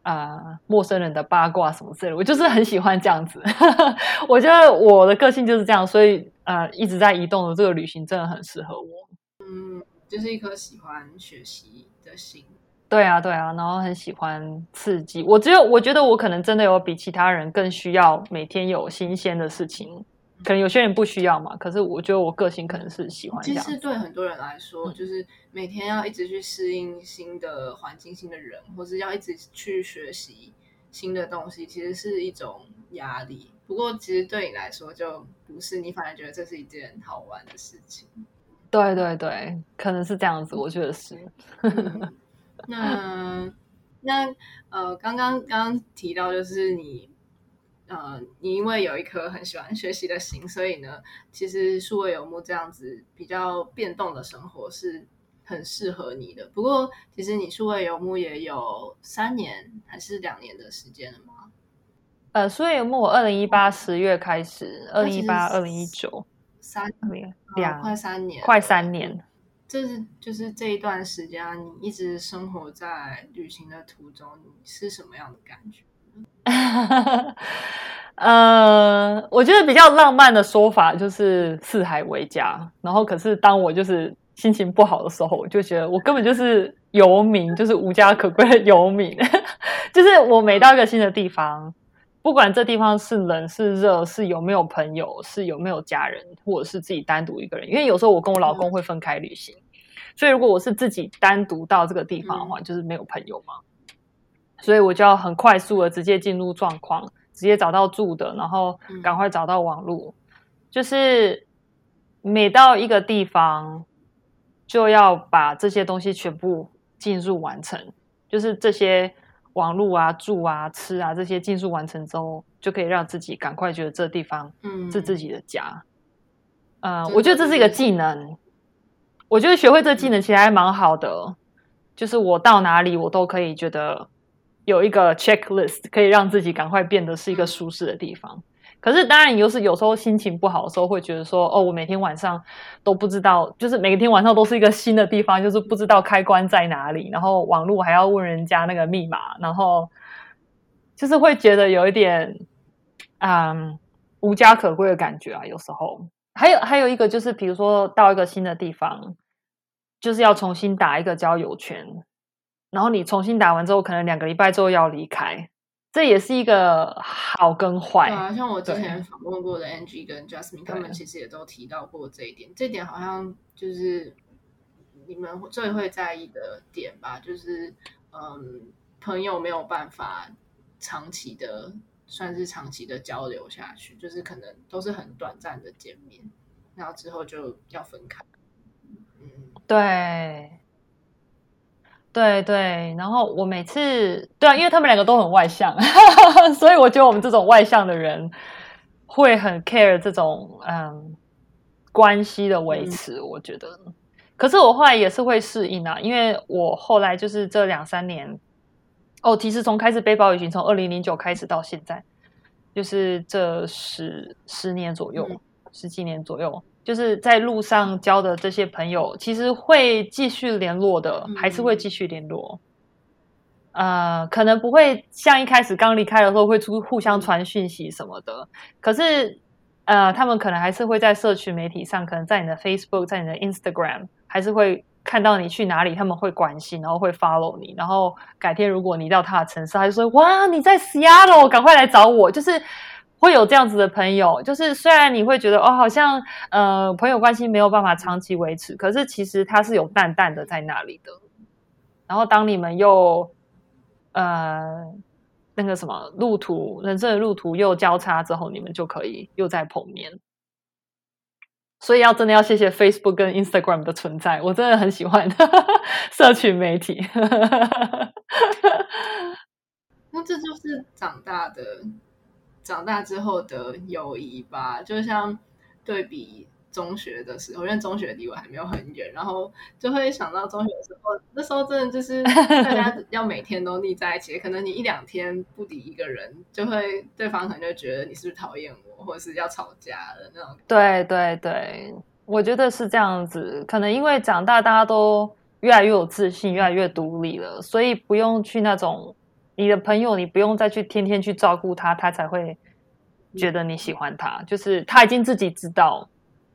啊陌生人的八卦什么之类的，我就是很喜欢这样子。我觉得我的个性就是这样，所以啊一直在移动的这个旅行真的很适合我。嗯，就是一颗喜欢学习的心。对啊，对啊，然后很喜欢刺激。我只有我觉得我可能真的有比其他人更需要每天有新鲜的事情。可能有些人不需要嘛，可是我觉得我个性可能是喜欢。其实对很多人来说，就是每天要一直去适应新的环境、新的人，或是要一直去学习新的东西，其实是一种压力。不过，其实对你来说就不是，你反而觉得这是一件好玩的事情。对对对，可能是这样子，我觉得是。那那呃，刚刚刚刚提到就是你。呃，你因为有一颗很喜欢学习的心，所以呢，其实数位游牧这样子比较变动的生活是很适合你的。不过，其实你数位游牧也有三年还是两年的时间了吗？呃，数位游牧我二零一八十月开始，二零一八二零一九三年两快三年，快三年。这是就是这一段时间，你一直生活在旅行的途中，你是什么样的感觉？呃，我觉得比较浪漫的说法就是四海为家。然后，可是当我就是心情不好的时候，我就觉得我根本就是游民，就是无家可归的游民。就是我每到一个新的地方，不管这地方是冷是热，是有没有朋友，是有没有家人，或者是自己单独一个人。因为有时候我跟我老公会分开旅行，所以如果我是自己单独到这个地方的话，就是没有朋友嘛。所以我就要很快速的直接进入状况，直接找到住的，然后嗯赶快找到网络。就是每到一个地方，就要把这些东西全部进入完成，就是这些网络啊、住啊、吃啊这些进入完成之后，就可以让自己赶快觉得这地方嗯是自己的家。嗯、我觉得这是一个技能。我觉得学会这技能其实还蛮好的，就是我到哪里我都可以觉得有一个 checklist，可以让自己赶快变得是一个舒适的地方。可是当然，有时有时候心情不好的时候，会觉得说，哦，我每天晚上都不知道，就是每天晚上都是一个新的地方，就是不知道开关在哪里，然后网络还要问人家那个密码，然后就是会觉得有一点，嗯，无家可归的感觉啊。有时候还有还有一个就是，比如说到一个新的地方，就是要重新打一个交友圈，然后你重新打完之后，可能两个礼拜之后要离开，这也是一个好跟坏。对啊，像我之前访问过的 Angie 跟 Jasmine，他们其实也都提到过这一点。这点好像就是你们最会在意的点吧，就是嗯，朋友没有办法长期的，算是长期的交流下去，就是可能都是很短暂的见面，然后之后就要分开。嗯，对，对对，然后我每次对啊，因为他们两个都很外向，所以我觉得我们这种外向的人会很 care 这种嗯关系的维持。我觉得，可是我后来也是会适应啊，因为我后来就是这两三年，哦，其实从开始背包旅行，从二零零九开始到现在，就是这十十年左右，嗯。十几年左右，就是在路上交的这些朋友，其实会继续联络的，还是会继续联络。呃，可能不会像一开始刚离开的时候会出互相传讯息什么的，可是呃，他们可能还是会在社群媒体上，可能在你的 Facebook，在你的 Instagram，还是会看到你去哪里，他们会关心，然后会 follow 你，然后改天如果你到他的城市，他就说哇你在 Seattle，赶快来找我，就是会有这样子的朋友。就是虽然你会觉得哦，好像呃朋友关系没有办法长期维持，可是其实它是有淡淡的在那里的。然后当你们又呃那个什么路途人生的路途又交叉之后，你们就可以又再碰面。所以要真的要谢谢 Facebook 跟 Instagram 的存在，我真的很喜欢 社群媒体。那这就是长大的，长大之后的友谊吧。就像对比中学的时候，因为中学离我还没有很远，然后就会想到中学的时候，那时候真的就是大家 要每天都腻在一起，可能你一两天不理一个人，就会对方可能就觉得你是不是讨厌我，或者是要吵架的那种。对对对，我觉得是这样子。可能因为长大，大家都越来越有自信，越来越独立了，所以不用去那种你的朋友，你不用再去天天去照顾他，他才会觉得你喜欢他。就是他已经自己知道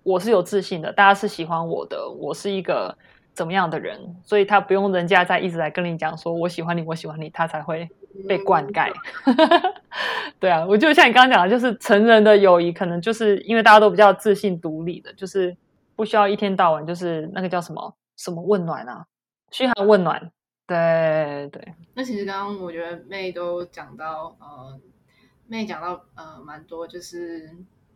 我是有自信的，大家是喜欢我的，我是一个怎么样的人，所以他不用人家再一直来跟你讲说我喜欢你，我喜欢你，他才会被灌溉。对啊，我就像你刚刚讲的，就是成人的友谊，可能就是因为大家都比较自信独立的，就是不需要一天到晚就是那个叫什么什么温暖啊，嘘寒问暖。对对，那其实刚刚我觉得妹都讲到，呃，妹讲到呃蛮多，就是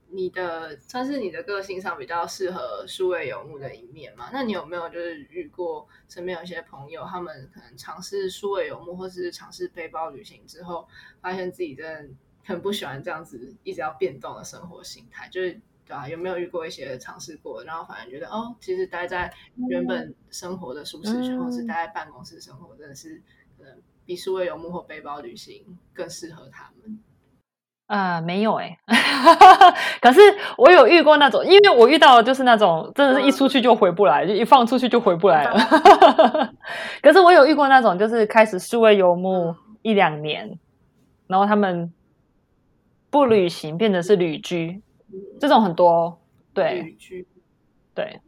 你的算是你的个性上比较适合数位游牧的一面嘛。那你有没有就是遇过身边有些朋友，他们可能尝试数位游牧或是尝试背包旅行之后，发现自己真的很不喜欢这样子一直要变动的生活形态，就是。对啊，有没有遇过一些尝试过，然后反而觉得哦，其实待在原本生活的舒适圈，嗯或是。待在办公室生活，真的是可能比数位游牧或背包旅行更适合他们。啊、没有哎、可是我有遇过那种，因为我遇到的就是那种真的是一出去就回不来，就一放出去就回不来了。可是我有遇过那种，就是开始数位游牧一两年，然后他们不旅行，变成是旅居，这种很多哦。对，对，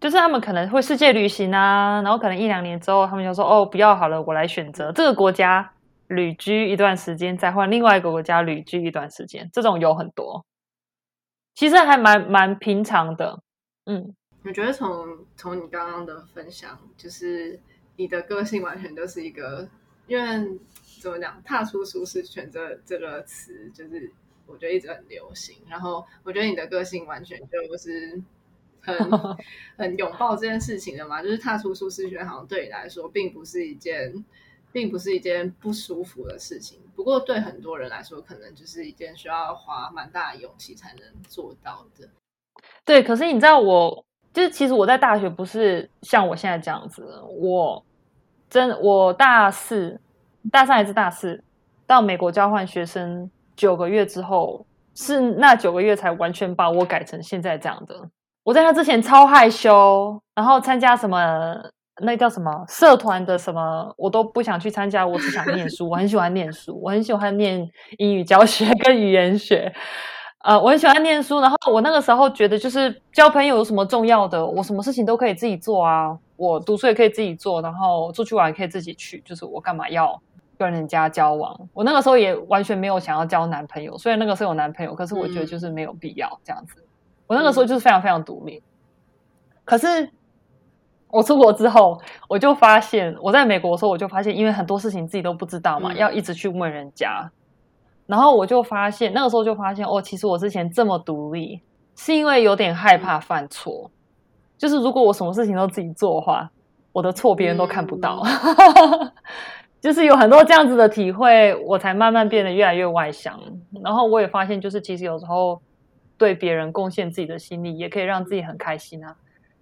就是他们可能会世界旅行啊，然后可能一两年之后，他们就说哦，不要好了，我来选择这个国家旅居一段时间，再换另外一个国家旅居一段时间，这种有很多，其实还蛮蛮平常的。嗯，我觉得从从你刚刚的分享，就是你的个性完全就是一个因为怎么讲，踏出舒适圈这这个词，就是我觉得一直很流行。然后我觉得你的个性完全就是很 很拥抱这件事情的嘛，就是踏出舒适圈，好像对你来说并不是一件，并不是一件不舒服的事情。不过对很多人来说，可能就是一件需要花蛮大的勇气才能做到的。对，可是你知道，我就是其实我在大学不是像我现在这样子，我真我大四。大三还是大四，到美国交换学生九个月之后，是那九个月才完全把我改成现在这样的。我在那之前超害羞，然后参加什么那叫什么社团的什么，我都不想去参加。我只想念书，我很喜欢念书，我很喜欢念英语教学跟语言学。呃，我很喜欢念书，然后我那个时候觉得，就是交朋友有什么重要的？我什么事情都可以自己做啊，我读书也可以自己做，然后出去玩也可以自己去，就是我干嘛要？跟人家交往，我那个时候也完全没有想要交男朋友，虽然那个时候有男朋友，可是我觉得就是没有必要这样子。我那个时候就是非常非常独立。可是我出国之后，我就发现我在美国的时候，我就发现，因为很多事情自己都不知道嘛，要一直去问人家。然后我就发现，那个时候就发现，哦，其实我之前这么独立，是因为有点害怕犯错。就是如果我什么事情都自己做的话，我的错别人都看不到。就是有很多这样子的体会，我才慢慢变得越来越外向。然后我也发现，就是其实有时候对别人贡献自己的心力，也可以让自己很开心啊。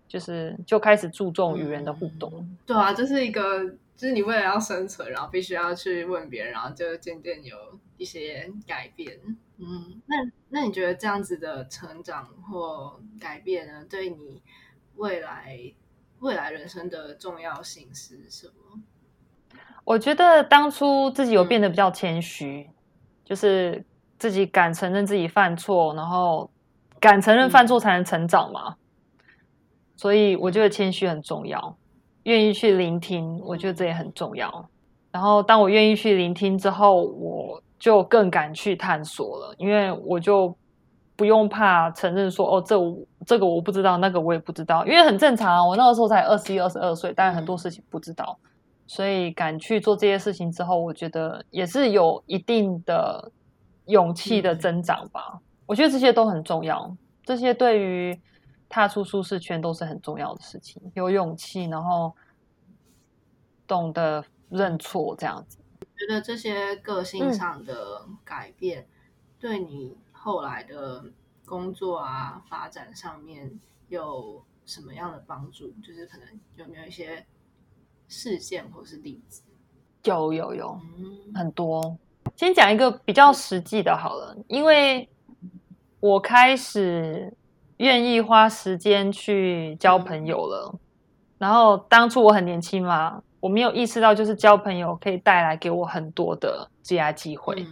就是就开始注重与人的互动。对啊，就是一个，就是你为了要生存，然后必须要去问别人，然后就渐渐有一些改变。嗯，那那你觉得这样子的成长或改变呢，对你未来未来人生的重要性是什么？我觉得当初自己有变得比较谦虚，就是自己敢承认自己犯错，然后敢承认犯错才能成长嘛。所以我觉得谦虚很重要，愿意去聆听，我觉得这也很重要。然后当我愿意去聆听之后，我就更敢去探索了，因为我就不用怕承认说哦，这这个我不知道，那个我也不知道，因为很正常啊。我那个时候才二十一、二十二岁，当然很多事情不知道。所以敢去做这些事情之后，我觉得也是有一定的勇气的增长吧。我觉得这些都很重要，这些对于踏出舒适圈都是很重要的事情。有勇气，然后懂得认错，这样子。觉得这些个性上的改变，对你后来的工作啊发展上面有什么样的帮助？就是可能有没有一些？事件或是例子，有有有很多。先讲一个比较实际的，好了，因为我开始愿意花时间去交朋友了。然后当初我很年轻嘛，我没有意识到，就是交朋友可以带来给我很多的职业机会。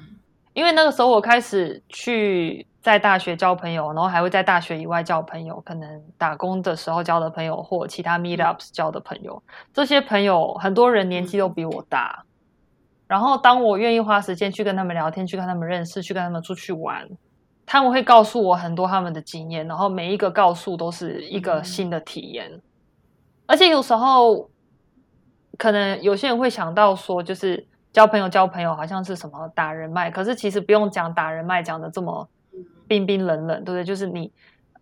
因为那个时候我开始去。在大学交朋友，然后还会在大学以外交朋友，可能打工的时候交的朋友，或其他 meetups 交的朋友。这些朋友很多人年纪都比我大，然后当我愿意花时间去跟他们聊天，去跟他们认识，去跟他们出去玩，他们会告诉我很多他们的经验，然后每一个告诉都是一个新的体验。而且有时候，可能有些人会想到说，就是交朋友交朋友好像是什么打人脉，可是其实不用讲打人脉讲的这么。冰冰冷冷，对不对？就是你，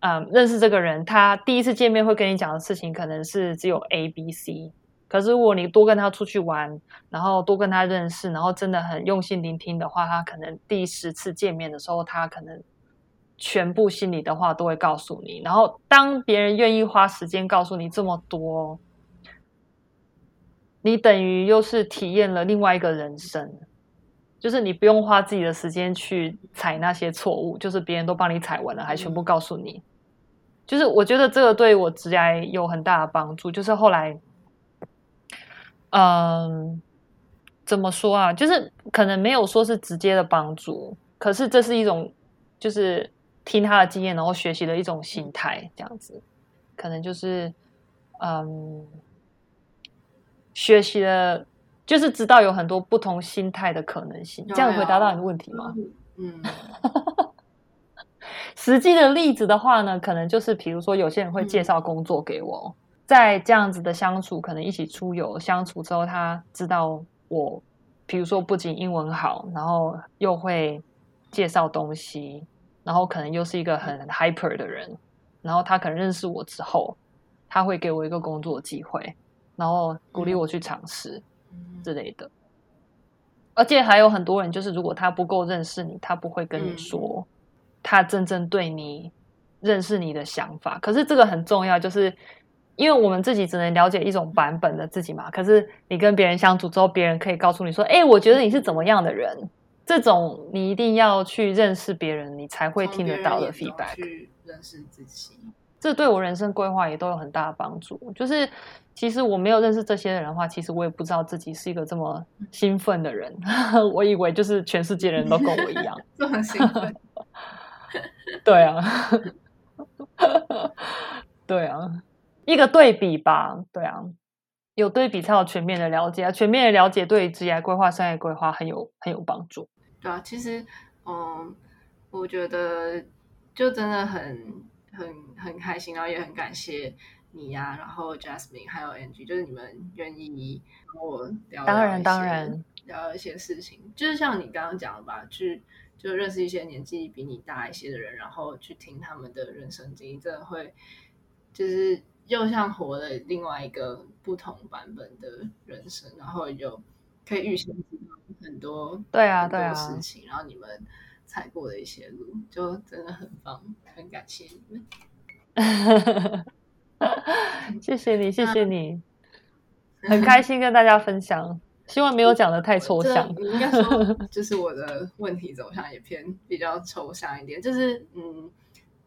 嗯，认识这个人，他第一次见面会跟你讲的事情，可能是只有 A、B、C。可是如果你多跟他出去玩，然后多跟他认识，然后真的很用心聆听的话，他可能第十次见面的时候，他可能全部心里的话都会告诉你。然后当别人愿意花时间告诉你这么多，你等于又是体验了另外一个人生。就是你不用花自己的时间去踩那些错误，就是别人都帮你踩完了，还全部告诉你。就是我觉得这个对我职业有很大的帮助。就是后来，嗯，怎么说啊？就是可能没有说是直接的帮助，可是这是一种，就是听他的经验，然后学习的一种心态，这样子，可能就是嗯，学习了。就是知道有很多不同心态的可能性，这样回答到你的问题吗？嗯，实际的例子的话呢，可能就是比如说有些人会介绍工作给我，在这样子的相处，可能一起出游相处之后，他知道我比如说不仅英文好，然后又会介绍东西，然后可能又是一个很 hyper 的人，然后他可能认识我之后，他会给我一个工作机会，然后鼓励我去尝试之类的。而且还有很多人，就是如果他不够认识你，他不会跟你说他真正对你认识你的想法。可是这个很重要，就是因为我们自己只能了解一种版本的自己嘛。可是你跟别人相处之后，别人可以告诉你说：“哎，我觉得你是怎么样的人。”这种你一定要去认识别人，你才会听得到的 feedback。去认识自己，这对我人生规划也都有很大的帮助。就是其实我没有认识这些人的话，其实我也不知道自己是一个这么兴奋的人。我以为就是全世界人都跟我一样，这很兴奋。对啊，对啊，一个对比吧。对啊，有对比才有全面的了解啊。全面的了解对职业规划、商业规划很有很有帮助。对啊，其实嗯，我觉得就真的很很很开心，然后也很感谢你呀，然后 Jasmine 还有 Angie，就是你们愿意跟我聊，当然当然聊一些事情，就是像你刚刚讲的吧，去就认识一些年纪比你大一些的人，然后去听他们的人生经历，真的会就是又像活了另外一个不同版本的人生，然后有可以预先知道很多对啊对啊事情，然后你们踩过的一些路，就真的很棒，很感谢你们。谢谢你，谢谢你，很开心跟大家分享。希望没有讲的太抽这象。应该说，就是我的问题走向也偏比较抽象一点，就是嗯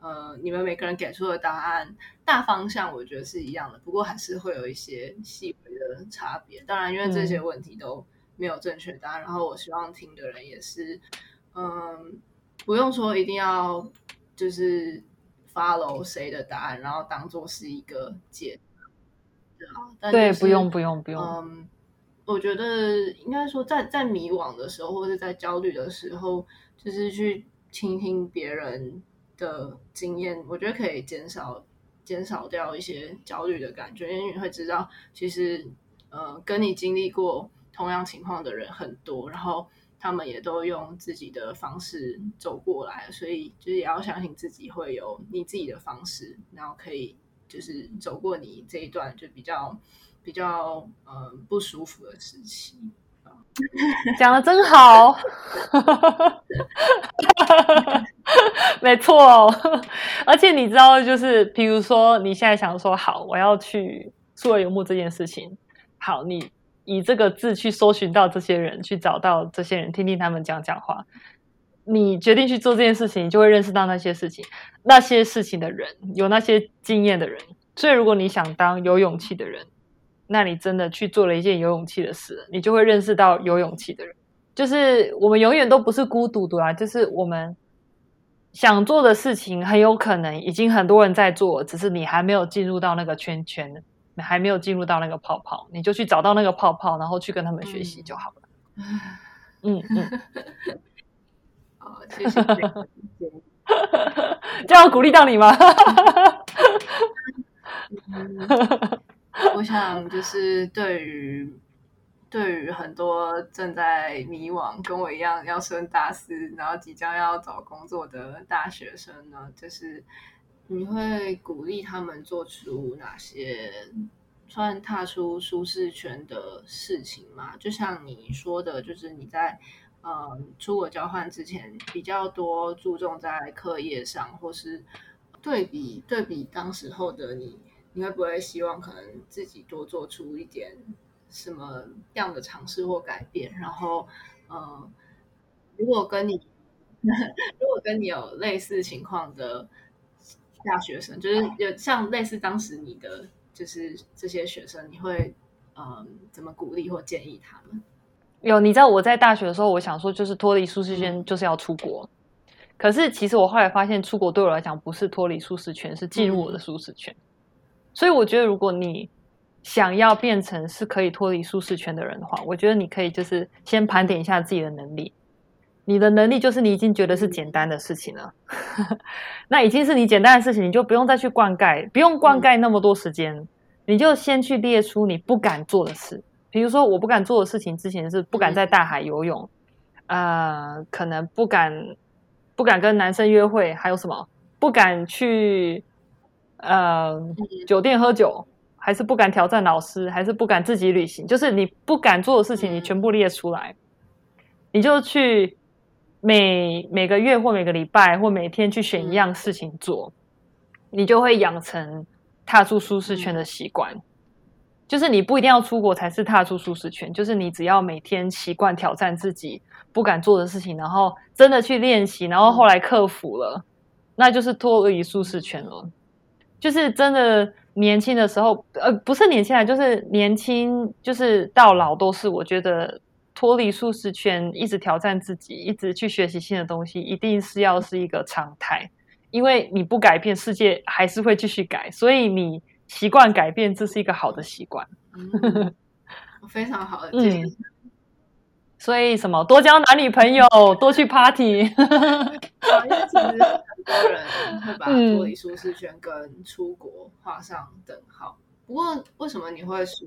呃，你们每个人给出的答案大方向我觉得是一样的，不过还是会有一些细微的差别。当然，因为这些问题都没有正确答案，然后我希望听的人也是，嗯，不用说一定要就是 follow 谁的答案，然后当做是一个解啊，但对，就是不用，不用，不用。嗯，我觉得应该说在，在迷惘的时候，或者在焦虑的时候，就是去倾听别人的经验，我觉得可以减少减少掉一些焦虑的感觉，因为你会知道，其实呃，跟你经历过同样情况的人很多，然后他们也都用自己的方式走过来，所以就是也要相信自己会有你自己的方式，然后可以就是走过你这一段就比较比较呃不舒服的时期。讲的真好，没错哦。而且你知道，就是比如说，你现在想说，好，我要去数位游牧这件事情，好，你以这个字去搜寻到这些人，去找到这些人，听听他们讲讲话。你决定去做这件事情，你就会认识到那些事情，那些事情的人，有那些经验的人。所以，如果你想当有勇气的人，那你真的去做了一件有勇气的事，你就会认识到有勇气的人。就是我们永远都不是孤独的啦，就是我们想做的事情，很有可能已经很多人在做，只是你还没有进入到那个圈圈，还没有进入到那个泡泡，你就去找到那个泡泡，然后去跟他们学习就好了。嗯嗯，好，谢谢。这样鼓励到你吗？嗯我想就是对于对于很多正在迷惘，跟我一样要升大四，然后即将要找工作的大学生呢，就是你会鼓励他们做出哪些算踏出舒适圈的事情吗？就像你说的，就是你在呃出国交换之前比较多注重在课业上，或是对比对比当时候的你。你会不会希望可能自己多做出一点什么样的尝试或改变？然后，呃，如果跟你 如果跟你有类似情况的大学生，就是有像类似当时你的就是这些学生，你会嗯、呃怎么鼓励或建议他们？有，你知道我在大学的时候，我想说就是脱离舒适圈，就是要出国。可是其实我后来发现，出国对我来讲不是脱离舒适圈，是进入我的舒适圈。所以我觉得，如果你想要变成是可以脱离舒适圈的人的话，我觉得你可以就是先盘点一下自己的能力。你的能力就是你已经觉得是简单的事情了，那已经是你简单的事情，你就不用再去灌溉，不用灌溉那么多时间，你就先去列出你不敢做的事。比如说我不敢做的事情，之前是不敢在大海游泳，呃，可能不敢不敢跟男生约会，还有什么？不敢去呃酒店喝酒，还是不敢挑战老师，还是不敢自己旅行，就是你不敢做的事情，你全部列出来，你就去每每个月或每个礼拜或每天去选一样事情做，你就会养成踏出舒适圈的习惯。就是你不一定要出国才是踏出舒适圈，就是你只要每天习惯挑战自己不敢做的事情，然后真的去练习，然后后来克服了，那就是脱离舒适圈了。就是真的年轻的时候，呃，不是年轻人，就是年轻，就是到老都是。我觉得脱离舒适圈，一直挑战自己，一直去学习新的东西，一定是要是一个常态，因为你不改变，世界还是会继续改，所以你。习惯改变，这是一个好的习惯，非常好的建议。所以什么多交男女朋友，多去 party。因为其实很多人会把脱离舒适圈跟出国画上等号。不过为什么你会说，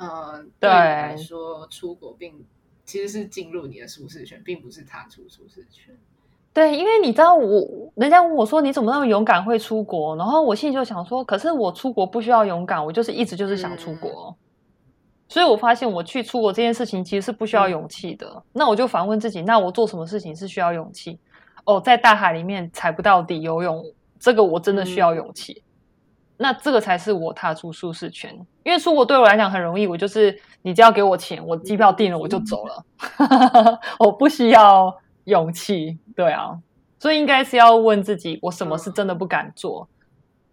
呃，对你来说出国并其实是进入你的舒适圈，并不是踏出舒适圈？对，因为你知道我，人家问我说你怎么那么勇敢会出国，然后我心里就想说，可是我出国不需要勇敢，我就是一直就是想出国，所以我发现我去出国这件事情其实是不需要勇气的。那我就反问自己，那我做什么事情是需要勇气？哦，在大海里面踩不到底游泳，这个我真的需要勇气。那这个才是我踏出舒适圈，因为出国对我来讲很容易，我就是你只要给我钱，我机票订了我就走了，我不需要。勇气，对啊，所以应该是要问自己，我什么是真的不敢做，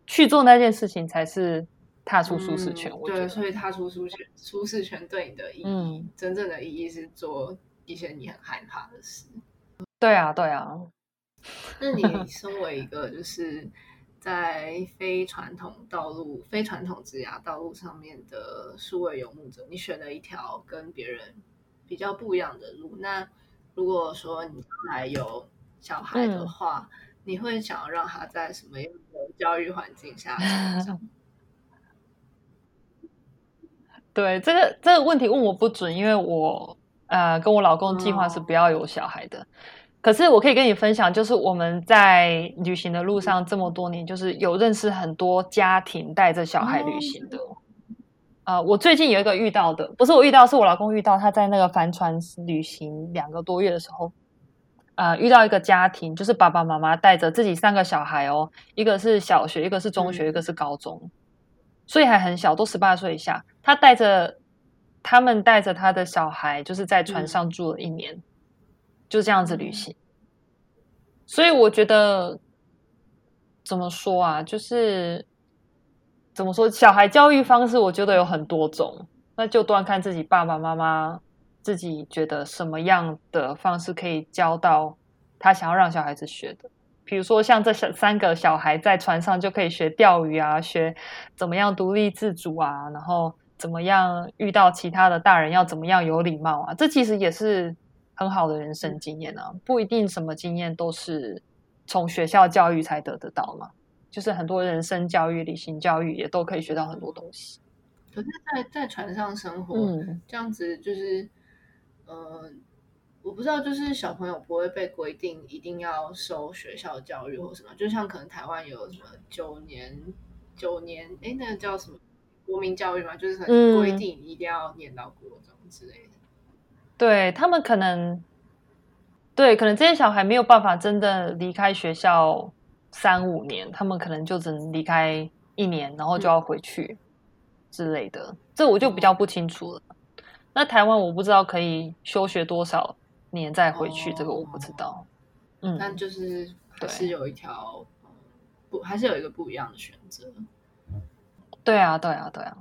去做那件事情才是踏出舒适圈。对，所以踏出舒适舒适圈对你的意义，真正的意义是做一些你很害怕的事。对啊，对啊。那你 身为一个就是在非传统道路、非传统职涯道路上面的数位游牧者，你选了一条跟别人比较不一样的路，那。如果说你将来有小孩的话，你会想要让他在什么样的教育环境下成长？对这个这个问题问我不准，因为我呃跟我老公计划是不要有小孩的。可是我可以跟你分享，就是我们在旅行的路上这么多年，就是有认识很多家庭带着小孩旅行的。呃，我最近有一个遇到的，不是我遇到，是我老公遇到。他在那个帆船旅行两个多月的时候，呃，遇到一个家庭，就是爸爸妈妈带着自己三个小孩哦，一个是小学，一个是中学，一个是高中，所以还很小，都十八岁以下。他带着他们带着他的小孩，就是在船上住了一年，就这样子旅行。所以我觉得怎么说啊，就是。怎么说？小孩教育方式，我觉得有很多种，那就端看自己爸爸妈妈自己觉得什么样的方式可以教到他想要让小孩子学的。比如说，像这三三个小孩在船上就可以学钓鱼啊，学怎么样独立自主啊，然后怎么样遇到其他的大人要怎么样有礼貌啊，这其实也是很好的人生经验啊。不一定什么经验都是从学校教育才得得到嘛。就是很多人生教育、旅行教育也都可以学到很多东西。可是，在在船上生活，这样子就是，呃，我不知道，就是小朋友不会被规定一定要受学校教育或什么，就像可能台湾有什么九年九年，哎，那个叫什么国民教育嘛，就是很规定一定要念到国中之类的。对他们可能，对，可能这些小孩没有办法真的离开学校。三五年，他们可能就只能离开一年，然后就要回去之类的。这我就比较不清楚了。那台湾我不知道可以休学多少年再回去，这个我不知道。嗯，但就是还是有一条不，还是有一个不一样的选择。对啊，对啊，对啊，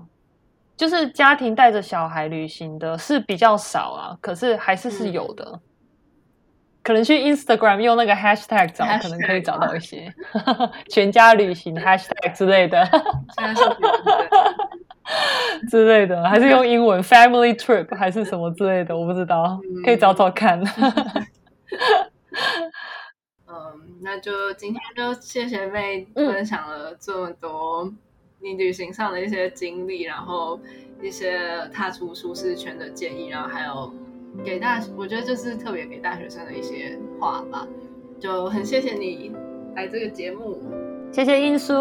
就是家庭带着小孩旅行的是比较少啊，可是还是是有的。可能去 Instagram 用那个 hashtag 找，可能可以找到一些 全家旅行 hashtag 之类的，之类的，还是用英文 family trip 还是什么之类的，我不知道，可以找找看。嗯，那就今天就谢谢妹分享了这么多。你旅行上的一些经历，然后一些踏出舒适圈的建议，然后还有给大，我觉得就是特别给大学生的一些话吧。就很谢谢你来这个节目，谢谢英叔。